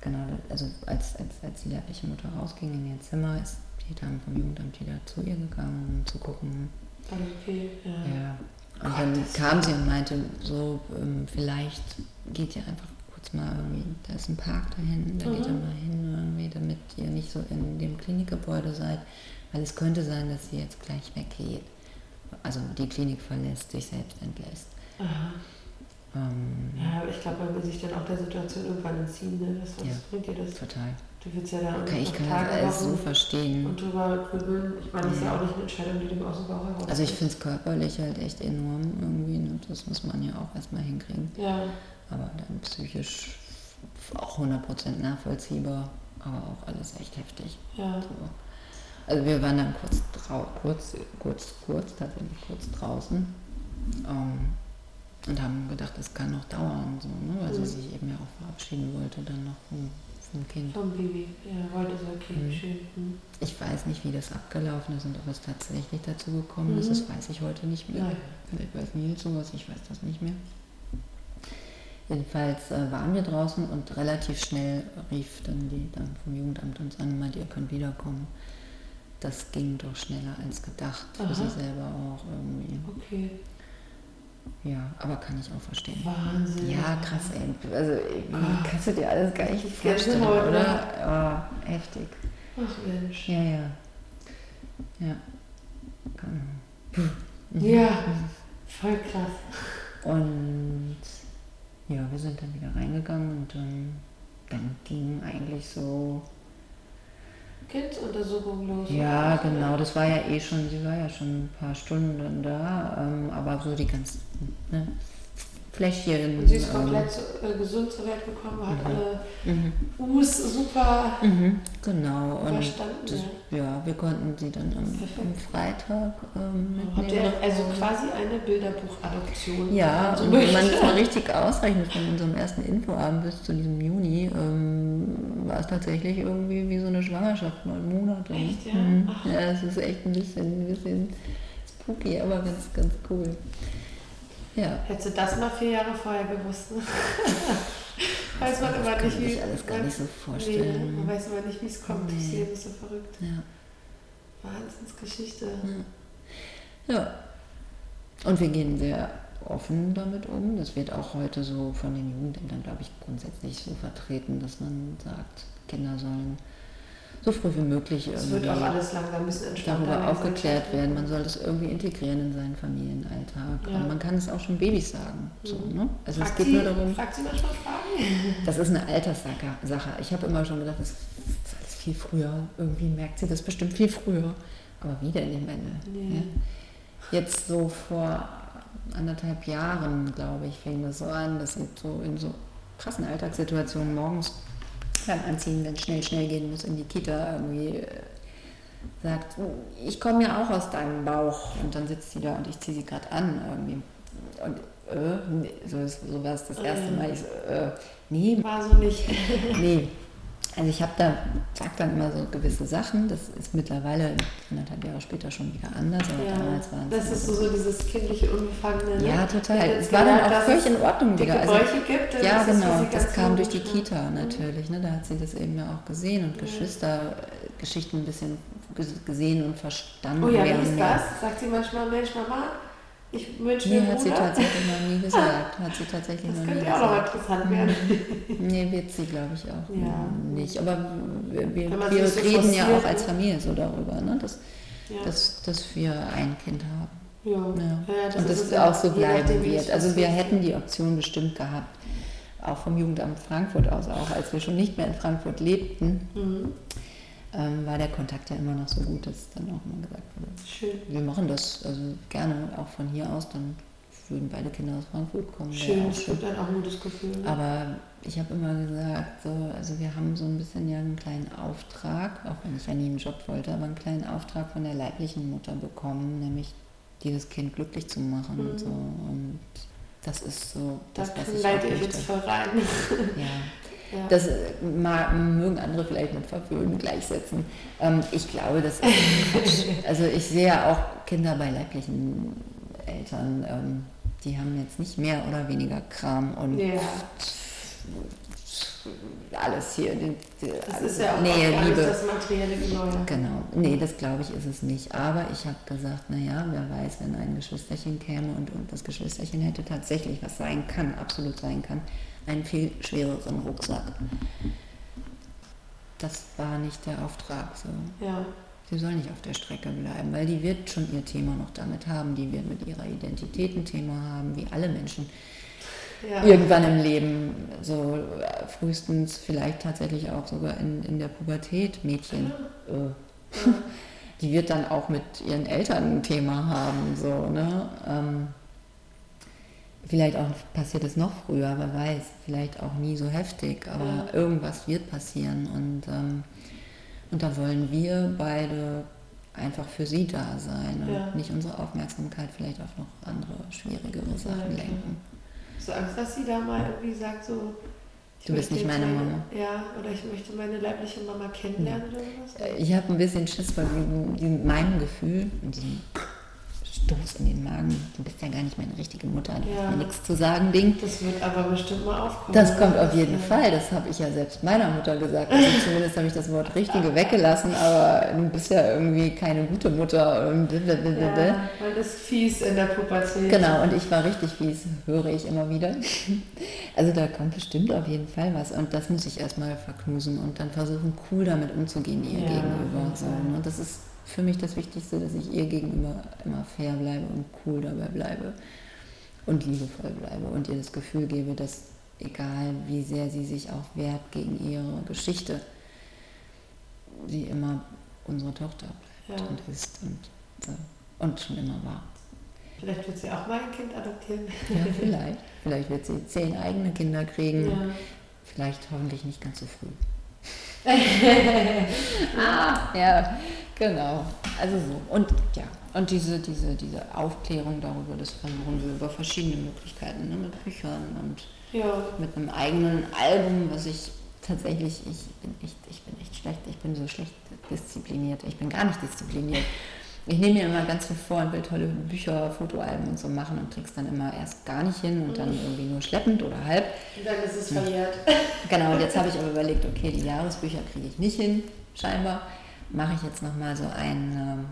Speaker 2: genau, also als, als, als die leibliche Mutter rausging in ihr Zimmer, ist die Dame vom Jugendamt wieder zu ihr gegangen, um zu gucken.
Speaker 3: Okay, ja.
Speaker 2: ja. Und Gott, dann kam sie und meinte, so, ähm, vielleicht geht ihr einfach mal irgendwie, da ist ein Park da hinten, da mhm. geht ihr mal hin irgendwie, damit ihr nicht so in dem Klinikgebäude seid, weil es könnte sein, dass sie jetzt gleich weggeht. Also die Klinik verlässt, sich selbst entlässt.
Speaker 3: Aha.
Speaker 2: Ähm,
Speaker 3: ja, aber ich glaube, man will sich dann auch der Situation irgendwann entziehen. Ne? Was, was ja, bringt dir das?
Speaker 2: Total.
Speaker 3: Du willst ja da
Speaker 2: okay, ich kann Tage das alles so verstehen.
Speaker 3: Und drüber grübeln. Ich meine, das ist ja auch nicht eine Entscheidung, die dem aus dem Bauch heraus
Speaker 2: Also ich finde es körperlich halt echt enorm irgendwie. Ne? Das muss man ja auch erstmal hinkriegen.
Speaker 3: Ja.
Speaker 2: Aber dann psychisch auch 100% nachvollziehbar. Aber auch alles echt heftig.
Speaker 3: Ja.
Speaker 2: So. Also wir waren dann kurz, kurz, kurz, kurz, tatsächlich kurz draußen. Ähm, und haben gedacht, es kann noch dauern, so, ne? weil mhm. sie sich eben ja auch verabschieden wollte, dann noch vom, vom Kind.
Speaker 3: Vom Baby, ja, wollte so, okay, mhm. schön. Mhm.
Speaker 2: Ich weiß nicht, wie das abgelaufen ist und ob es tatsächlich dazu gekommen ist, das mhm. weiß ich heute nicht mehr.
Speaker 3: Nein.
Speaker 2: Vielleicht weiß Nils sowas, ich weiß das nicht mehr. Jedenfalls äh, waren wir draußen und relativ schnell rief dann die dann vom Jugendamt uns an und meinte, ihr könnt wiederkommen. Das ging doch schneller als gedacht, für Aha. sie selber auch irgendwie.
Speaker 3: Okay.
Speaker 2: Ja, aber kann ich auch verstehen.
Speaker 3: Wahnsinn.
Speaker 2: Ja, krass, ey. Also, oh. kannst du dir alles gar nicht vorstellen, oder? oder? Oh, heftig.
Speaker 3: Ach Mensch.
Speaker 2: Ja, ja. Ja. Genau.
Speaker 3: Ja, voll krass.
Speaker 2: Und ja, wir sind dann wieder reingegangen und ähm, dann ging eigentlich so
Speaker 3: Kindsuntersuchung los.
Speaker 2: Ja, genau, das war ja eh schon, sie war ja schon ein paar Stunden da, ähm, aber so die ganzen ne, Fläschchen.
Speaker 3: Und sie ist komplett ähm, äh, gesund zur Welt gekommen, hat mhm. alle mhm. Us super
Speaker 2: mhm. genau. Und
Speaker 3: verstanden. Das,
Speaker 2: ja, wir konnten sie dann am, am Freitag ähm,
Speaker 3: mitnehmen. Habt ihr also quasi eine Bilderbuchadoption?
Speaker 2: Ja, und wenn man das mal richtig ausrechnet von unserem ersten Infoabend bis zu diesem Juni, ähm, war es tatsächlich irgendwie wie so eine Schwangerschaft, neun Monate.
Speaker 3: Echt, ja?
Speaker 2: Mhm. Ja, es ist echt ein bisschen, ein bisschen spooky, aber ganz, ganz cool. Ja.
Speaker 3: Hättest du das mal vier Jahre vorher gewusst? Ne? weiß man immer nicht, wie.
Speaker 2: Ich alles gar nicht so vorstellen.
Speaker 3: Nee, man weiß immer nicht, wie es kommt. Nee. Das Leben ist so verrückt.
Speaker 2: Ja.
Speaker 3: Wahnsinnsgeschichte.
Speaker 2: Ja. ja. Und wir gehen sehr offen damit um. Das wird auch heute so von den Jugendämtern, glaube ich, grundsätzlich so vertreten, dass man sagt, Kinder sollen so früh wie möglich
Speaker 3: es wird auch alles langsam ein bisschen
Speaker 2: darüber aufgeklärt werden. Man soll das irgendwie integrieren in seinen Familienalltag. Ja. Und man kann es auch schon Babys sagen. So,
Speaker 3: mhm.
Speaker 2: ne?
Speaker 3: Also fragt es geht sie, nur darum. Fragt sie manchmal Fragen?
Speaker 2: Das ist eine Alterssache. Ich habe immer schon gedacht, das ist alles viel früher. Irgendwie merkt sie das bestimmt viel früher. Aber wieder in dem Ende.
Speaker 3: Nee. Ja?
Speaker 2: Jetzt so vor anderthalb Jahren, glaube ich, fing das so an, dass sie so in so krassen Alltagssituationen morgens beim Anziehen, wenn es schnell, schnell gehen muss in die Kita, irgendwie äh, sagt, ich komme ja auch aus deinem Bauch. Und dann sitzt sie da und ich ziehe sie gerade an irgendwie. Und äh, so, so war es das erste Mal. Ich so, äh, nee.
Speaker 3: War so nicht.
Speaker 2: nee. Also ich habe da, sag dann immer so gewisse Sachen, das ist mittlerweile anderthalb Jahre später schon wieder anders, aber
Speaker 3: ja,
Speaker 2: damals war
Speaker 3: es. Das ist so, so dieses kindliche Unbefangene. Ne?
Speaker 2: Ja, total. Es war dann auch völlig in Ordnung
Speaker 3: wieder. Also, gibt,
Speaker 2: ja, genau, das, kam durch die Kita natürlich, ne? da hat sie das eben ja auch gesehen und ja. Geschwistergeschichten ein bisschen gesehen und verstanden.
Speaker 3: Oh ja, wie ist das? Sagt sie manchmal, Mensch, Mama, Ich wünsche mir
Speaker 2: Nee, hat sie tatsächlich noch nie gesagt. Hat sie tatsächlich
Speaker 3: Das
Speaker 2: noch nie
Speaker 3: könnte ja auch noch
Speaker 2: gesagt.
Speaker 3: interessant werden.
Speaker 2: Nee, wird sie, glaube ich, auch
Speaker 3: Ja.
Speaker 2: nicht. Aber wir, wir,
Speaker 3: so
Speaker 2: reden ja auch als? Familie so darüber, ne? dass,
Speaker 3: Ja.
Speaker 2: dass, dass wir ein Kind haben.
Speaker 3: ja.
Speaker 2: Ja.
Speaker 3: Das
Speaker 2: und das auch so bleiben wird. Also wir hätten die Option bestimmt gehabt, auch vom Jugendamt Frankfurt aus, auch als wir schon nicht mehr in Frankfurt lebten,
Speaker 3: Mhm.
Speaker 2: Ähm, war der Kontakt ja immer noch so gut, dass dann auch immer gesagt wurde,
Speaker 3: Schön.
Speaker 2: wir machen das also gerne auch von hier aus, dann würden beide Kinder aus Frankfurt kommen.
Speaker 3: Schön, das gibt dann auch ein gutes Gefühl. Ne?
Speaker 2: Aber ich habe immer gesagt, so, also wir haben so ein bisschen ja einen kleinen Auftrag, auch wenn ich ja nie einen Job wollte, aber einen kleinen Auftrag von der leiblichen Mutter bekommen, nämlich dieses Kind glücklich zu machen
Speaker 3: Mhm.
Speaker 2: und so. Und das ist so
Speaker 3: da
Speaker 2: das, was ich
Speaker 3: leite ich jetzt voll rein.
Speaker 2: Ja.
Speaker 3: ja.
Speaker 2: Das äh, ma- mögen andere vielleicht mit Verwöhnen gleichsetzen. Ähm, ich glaube, das ist. Also ich sehe ja auch Kinder bei leiblichen Eltern, ähm, die haben jetzt nicht mehr oder weniger Kram und
Speaker 3: ja.
Speaker 2: Alles hier. Die, die,
Speaker 3: Das
Speaker 2: alles
Speaker 3: ist ja auch
Speaker 2: Nähe,
Speaker 3: alles
Speaker 2: Liebe.
Speaker 3: das materielle Geneue.
Speaker 2: Genau. Nee, das glaube ich ist es nicht. Aber ich habe gesagt, naja, wer weiß, wenn ein Geschwisterchen käme und, und das Geschwisterchen hätte tatsächlich, was sein kann, absolut sein kann, einen viel schwereren Rucksack. Das war nicht der Auftrag. So.
Speaker 3: Ja.
Speaker 2: Sie soll nicht auf der Strecke bleiben, weil die wird schon ihr Thema noch damit haben. Die wird mit ihrer Identität ein Thema haben, wie alle Menschen
Speaker 3: Ja.
Speaker 2: irgendwann im Leben, so äh, frühestens vielleicht tatsächlich auch sogar in, in der Pubertät, Mädchen. Äh. Die wird dann auch mit ihren Eltern ein Thema haben, so, ne? Ähm, vielleicht auch passiert es noch früher, wer weiß, vielleicht auch nie so heftig, aber
Speaker 3: Ja.
Speaker 2: irgendwas wird passieren und, ähm, und da wollen wir beide einfach für sie da sein und
Speaker 3: Ja.
Speaker 2: nicht unsere Aufmerksamkeit vielleicht auf noch andere schwierigere Sachen lenken.
Speaker 3: Hast du Angst, dass sie da mal irgendwie sagt, so.
Speaker 2: Du bist nicht meine Mama.
Speaker 3: Ja, oder ich möchte meine leibliche Mama kennenlernen oder sowas?
Speaker 2: Ich habe ein bisschen Schiss vor diesem, diesem meinem Gefühl diesem Stoß in den Magen. Du bist ja gar nicht meine richtige Mutter, du
Speaker 3: Ja.
Speaker 2: hast mir nichts zu sagen, Ding.
Speaker 3: Das wird aber bestimmt mal aufkommen.
Speaker 2: Das kommt auf jeden
Speaker 3: Ja.
Speaker 2: Fall, das habe ich ja selbst meiner Mutter gesagt. Also zumindest habe ich das Wort Richtige weggelassen, aber du bist ja irgendwie keine gute Mutter und.
Speaker 3: Ja, man ist fies in der Pubertät.
Speaker 2: Genau, und ich war richtig fies, höre ich immer wieder. Also da kommt bestimmt auf jeden Fall was. Und das muss ich erstmal verknusen und dann versuchen, cool damit umzugehen ihr
Speaker 3: Ja,
Speaker 2: gegenüber. So, ne? Das ist für mich das Wichtigste, dass ich ihr gegenüber immer fair bleibe und cool dabei bleibe und liebevoll bleibe und ihr das Gefühl gebe, dass egal wie sehr sie sich auch wehrt gegen ihre Geschichte, sie immer unsere Tochter bleibt
Speaker 3: Ja.
Speaker 2: und ist und, so. und schon immer war.
Speaker 3: Vielleicht wird sie auch mal ein Kind adoptieren.
Speaker 2: Ja, vielleicht. Vielleicht wird sie zehn eigene Kinder kriegen.
Speaker 3: Ja.
Speaker 2: Vielleicht hoffentlich nicht ganz so früh. ah, ja, genau. Also so. Und ja, und diese, diese, diese Aufklärung darüber, das versuchen wir über verschiedene Möglichkeiten, ne? mit Büchern und
Speaker 3: Ja.
Speaker 2: mit einem eigenen Album, was ich tatsächlich, ich bin echt, ich bin echt schlecht, ich bin so schlecht diszipliniert, ich bin gar nicht diszipliniert. Ich nehme mir immer ganz viel vor und will tolle Bücher, Fotoalben und so machen und krieg's dann immer erst gar nicht hin und dann irgendwie nur schleppend oder halb.
Speaker 3: Und dann ist es verjährt.
Speaker 2: Genau, und jetzt habe ich aber überlegt, okay, die Jahresbücher kriege ich nicht hin, scheinbar. Mache ich jetzt nochmal so ein ähm,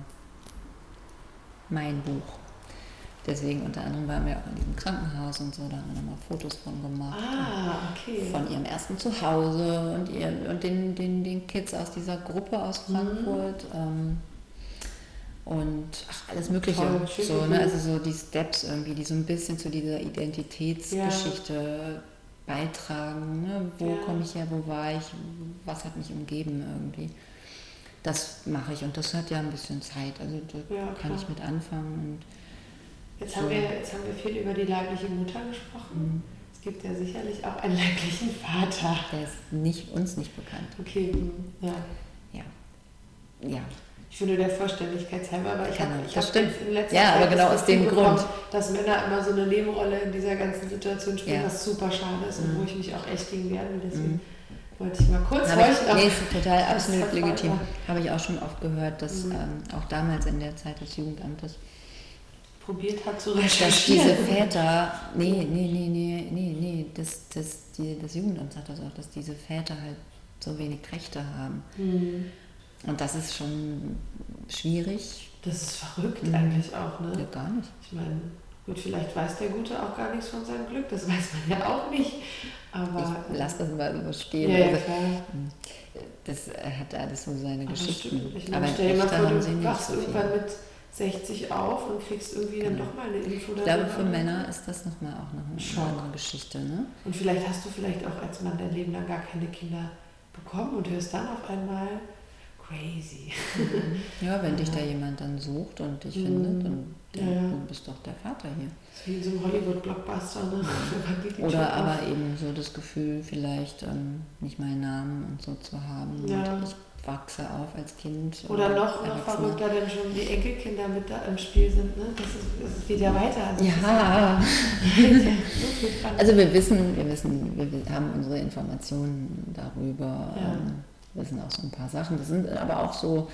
Speaker 2: mein Buch. Deswegen unter anderem waren wir auch in diesem Krankenhaus und so, da haben wir nochmal Fotos von gemacht.
Speaker 3: Ah, okay.
Speaker 2: Von ihrem ersten Zuhause und, ihr, und den, den, den Kids aus dieser Gruppe aus
Speaker 3: Mhm.
Speaker 2: Frankfurt. Ähm, und ach, alles Mögliche.
Speaker 3: Toll, schön
Speaker 2: so, ne? Also so die Steps irgendwie, die so ein bisschen zu dieser Identitätsgeschichte beitragen. Ne? Wo
Speaker 3: Ja.
Speaker 2: komme ich her, wo war ich, was hat mich umgeben irgendwie. Das mache ich und das hat ja ein bisschen Zeit. Also da
Speaker 3: Ja,
Speaker 2: kann ich mit anfangen.
Speaker 3: Jetzt haben, wir, jetzt haben wir viel über die leibliche Mutter gesprochen.
Speaker 2: Und,
Speaker 3: Es gibt ja sicherlich auch einen leiblichen Vater.
Speaker 2: der ist nicht, uns nicht bekannt.
Speaker 3: Okay, ja.
Speaker 2: Ja. Ja,
Speaker 3: Ich finde der Vollständigkeit halber, aber ich habe hab jetzt in letzter
Speaker 2: Ja,
Speaker 3: Zeit
Speaker 2: aber
Speaker 3: das
Speaker 2: genau aus dem
Speaker 3: bekommen,
Speaker 2: Grund.
Speaker 3: dass Männer immer so eine Nebenrolle in dieser ganzen Situation spielen,
Speaker 2: Ja.
Speaker 3: was super schade ist und
Speaker 2: Mhm.
Speaker 3: wo ich mich auch echt gegen will. Deswegen
Speaker 2: Mhm.
Speaker 3: Wollte ich mal kurz
Speaker 2: Habe ich, nee, ist total absolut legitim. Habe ich auch schon oft gehört, dass
Speaker 3: Mhm.
Speaker 2: ähm, auch damals in der Zeit des Jugendamtes,
Speaker 3: probiert hat zu
Speaker 2: dass
Speaker 3: recherchieren.
Speaker 2: diese Väter, nee, nee, nee, nee, nee, nee, das, das, die, das Jugendamt sagt das auch, dass diese Väter halt so wenig Rechte haben.
Speaker 3: Hm.
Speaker 2: Und das ist schon schwierig.
Speaker 3: Das ist verrückt
Speaker 2: Mhm.
Speaker 3: eigentlich auch,
Speaker 2: Ja,
Speaker 3: ne?
Speaker 2: gar nicht.
Speaker 3: Ich meine, Gut, vielleicht weiß der Gute auch gar nichts von seinem Glück, das weiß man ja auch nicht. Aber
Speaker 2: ich lasse das mal so stehen.
Speaker 3: Ja, also,
Speaker 2: das hat alles so seine aber Geschichten.
Speaker 3: Ich aber stell dir mal vor, du wachst so irgendwann mit 60 auf und kriegst irgendwie dann doch mal eine Info.
Speaker 2: Ich glaube, für Männer ist das nochmal auch noch eine Schock. andere Geschichte. Ne?
Speaker 3: Und vielleicht hast du vielleicht auch als Mann dein Leben lang gar keine Kinder bekommen und hörst dann auf einmal crazy.
Speaker 2: Ja, wenn dich da jemand dann sucht und dich mhm. findet und ja, ja. du bist doch der Vater hier.
Speaker 3: Das wie in so einem Hollywood-Blockbuster, ne?
Speaker 2: Oder aber eben so das Gefühl, vielleicht ähm, nicht meinen Namen und so zu haben. Ja. Und ich wachse auf als Kind.
Speaker 3: Oder noch, noch verrückter, wenn schon die Enkelkinder mit da im Spiel sind. Ne? Das, ist, das geht ja weiter.
Speaker 2: Also ja. also wir wissen, wir wissen, wir haben unsere Informationen darüber. Ja. Ähm, wissen auch so ein paar Sachen. Das sind aber auch so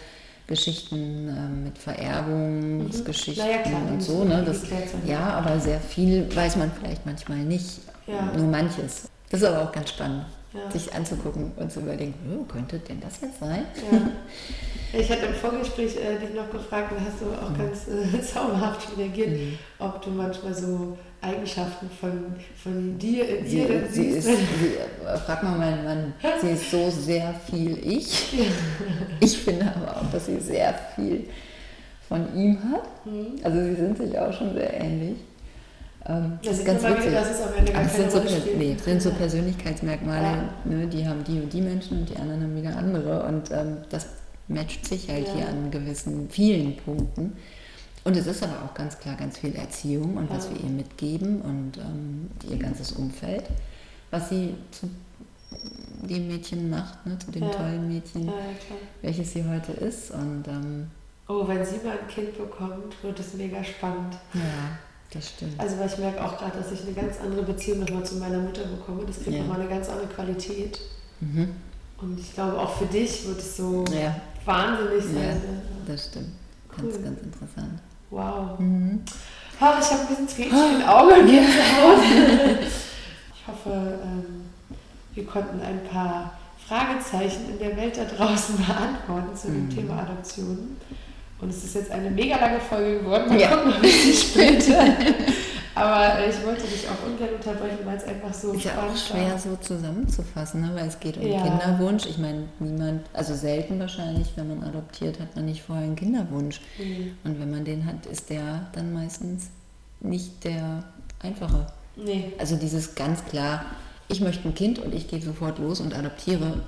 Speaker 2: Geschichten äh, mit Vererbungsgeschichten mhm. ja, und so. Ne? Das, ja, aber sehr viel weiß man vielleicht manchmal nicht. Ja. Nur manches. Das ist aber auch ganz spannend, ja. sich anzugucken und zu überlegen, oh, könnte denn das jetzt sein?
Speaker 3: Ja. Ich hatte im Vorgespräch äh, dich noch gefragt, da hast du auch mhm. ganz äh, zauberhaft reagiert, mhm. ob du manchmal so Eigenschaften von, von dir in
Speaker 2: sie, dir sie ist, sie, Frag mal meinen Mann, sie ist so sehr viel ich. Ich finde aber auch, dass sie sehr viel von ihm hat. Mhm. Also sie sind sich auch schon sehr ähnlich.
Speaker 3: Ähm, das, das ist ganz witzig. Das ist am Ende gar
Speaker 2: sind, so, nee, sind so Persönlichkeitsmerkmale, ja. ne, die haben die und die Menschen und die anderen haben wieder andere. Und ähm, das matcht sich halt ja. hier an gewissen, vielen Punkten. Und es ist aber auch ganz klar ganz viel Erziehung und ja. was wir ihr mitgeben und ähm, ihr ganzes Umfeld, was sie zu dem Mädchen macht, ne, zu dem tollen Mädchen, welches sie heute ist. Und, ähm,
Speaker 3: oh, wenn sie mal ein Kind bekommt, wird es mega spannend.
Speaker 2: Ja, das stimmt.
Speaker 3: Also weil ich merke auch gerade, dass ich eine ganz andere Beziehung nochmal zu meiner Mutter bekomme. Das kriegt ja. nochmal eine ganz andere Qualität. Mhm. Und ich glaube, auch für dich wird es so wahnsinnig sein. Ja,
Speaker 2: ne? das stimmt. Cool. Ganz, ganz interessant.
Speaker 3: Wow. Mhm. Ach, ich habe ein bisschen Tränchen in den Augen und Gänsehaut. ich hoffe, ähm, wir konnten ein paar Fragezeichen in der Welt da draußen beantworten zu dem mhm. Thema Adoption. Und es ist jetzt eine mega lange Folge geworden. Mal ja. gucken, ein bisschen später. Aber äh, ich wollte dich auch ungern unterbrechen, weil es einfach so
Speaker 2: ist ja auch schwer war. so zusammenzufassen, ne? weil es geht um ja. Kinderwunsch. Ich meine, niemand, also selten wahrscheinlich, wenn man adoptiert, hat man nicht vorher einen Kinderwunsch. Mhm. Und wenn man den hat, ist der dann meistens nicht der einfache. Nee. Also dieses ganz klar, ich möchte ein Kind und ich gehe sofort los und adoptiere.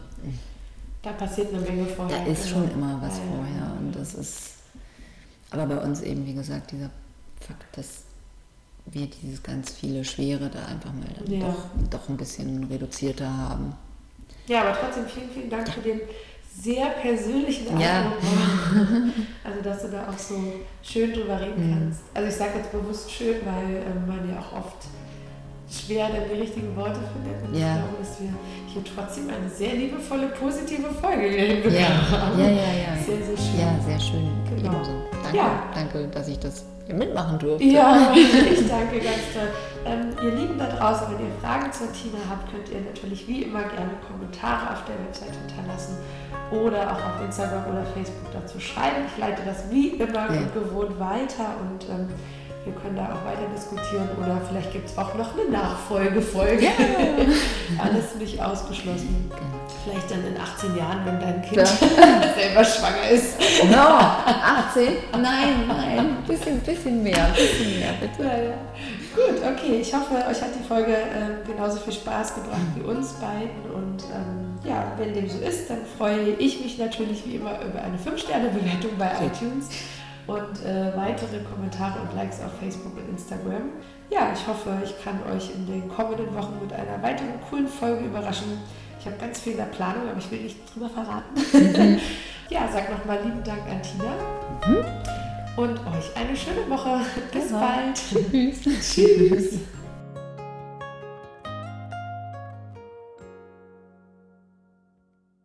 Speaker 3: Da passiert eine Menge vorher.
Speaker 2: Da ist schon immer was ja, vorher. Und das ist, aber bei uns eben, wie gesagt, dieser Fakt, dass wir dieses ganz viele Schwere da einfach mal dann ja. doch, doch ein bisschen reduzierter haben.
Speaker 3: Ja, aber trotzdem vielen, vielen Dank für den sehr persönlichen Antwort. Ja. Also, dass du da auch so schön drüber reden mhm. kannst. Also, ich sage jetzt bewusst schön, weil ähm, man ja auch oft schwer dann die richtigen Worte findet. Und ja. ich glaube, dass wir hier trotzdem eine sehr liebevolle, positive Folge hinbekommen
Speaker 2: ja.
Speaker 3: haben.
Speaker 2: Ja, ja, ja. Sehr, sehr schön. Ja, sehr schön. Genau. Ebenso. Danke, ja. danke, dass ich das mitmachen durfte.
Speaker 3: Ja, ich danke ganz toll. Ähm, ihr Lieben da draußen, wenn ihr Fragen zur Tina habt, könnt ihr natürlich wie immer gerne Kommentare auf der Website hinterlassen oder auch auf Instagram oder Facebook dazu schreiben. Ich leite das wie immer ja. gewohnt weiter und ähm, wir können da auch weiter diskutieren oder vielleicht gibt es auch noch eine Nachfolgefolge. Ja. Alles nicht ausgeschlossen. Vielleicht dann in 18 Jahren, wenn dein Kind ja. selber schwanger ist.
Speaker 2: No, 18? Nein, nein, ein bisschen, bisschen mehr, bisschen mehr, bitte. Ja, ja.
Speaker 3: Gut, okay. Ich hoffe, euch hat die Folge äh, genauso viel Spaß gebracht wie uns beiden. Und ähm, ja, wenn dem so ist, dann freue ich mich natürlich wie immer über eine 5-Sterne-Bewertung bei iTunes und äh, weitere Kommentare und Likes auf Facebook und Instagram. Ja, ich hoffe, ich kann euch in den kommenden Wochen mit einer weiteren coolen Folge überraschen. Ich habe ganz viel in der Planung, aber ich will nicht drüber verraten. Mhm. ja, sag nochmal lieben Dank an Tina. Mhm. Und euch eine schöne Woche. Bis ja. bald.
Speaker 2: Tschüss. Tschüss.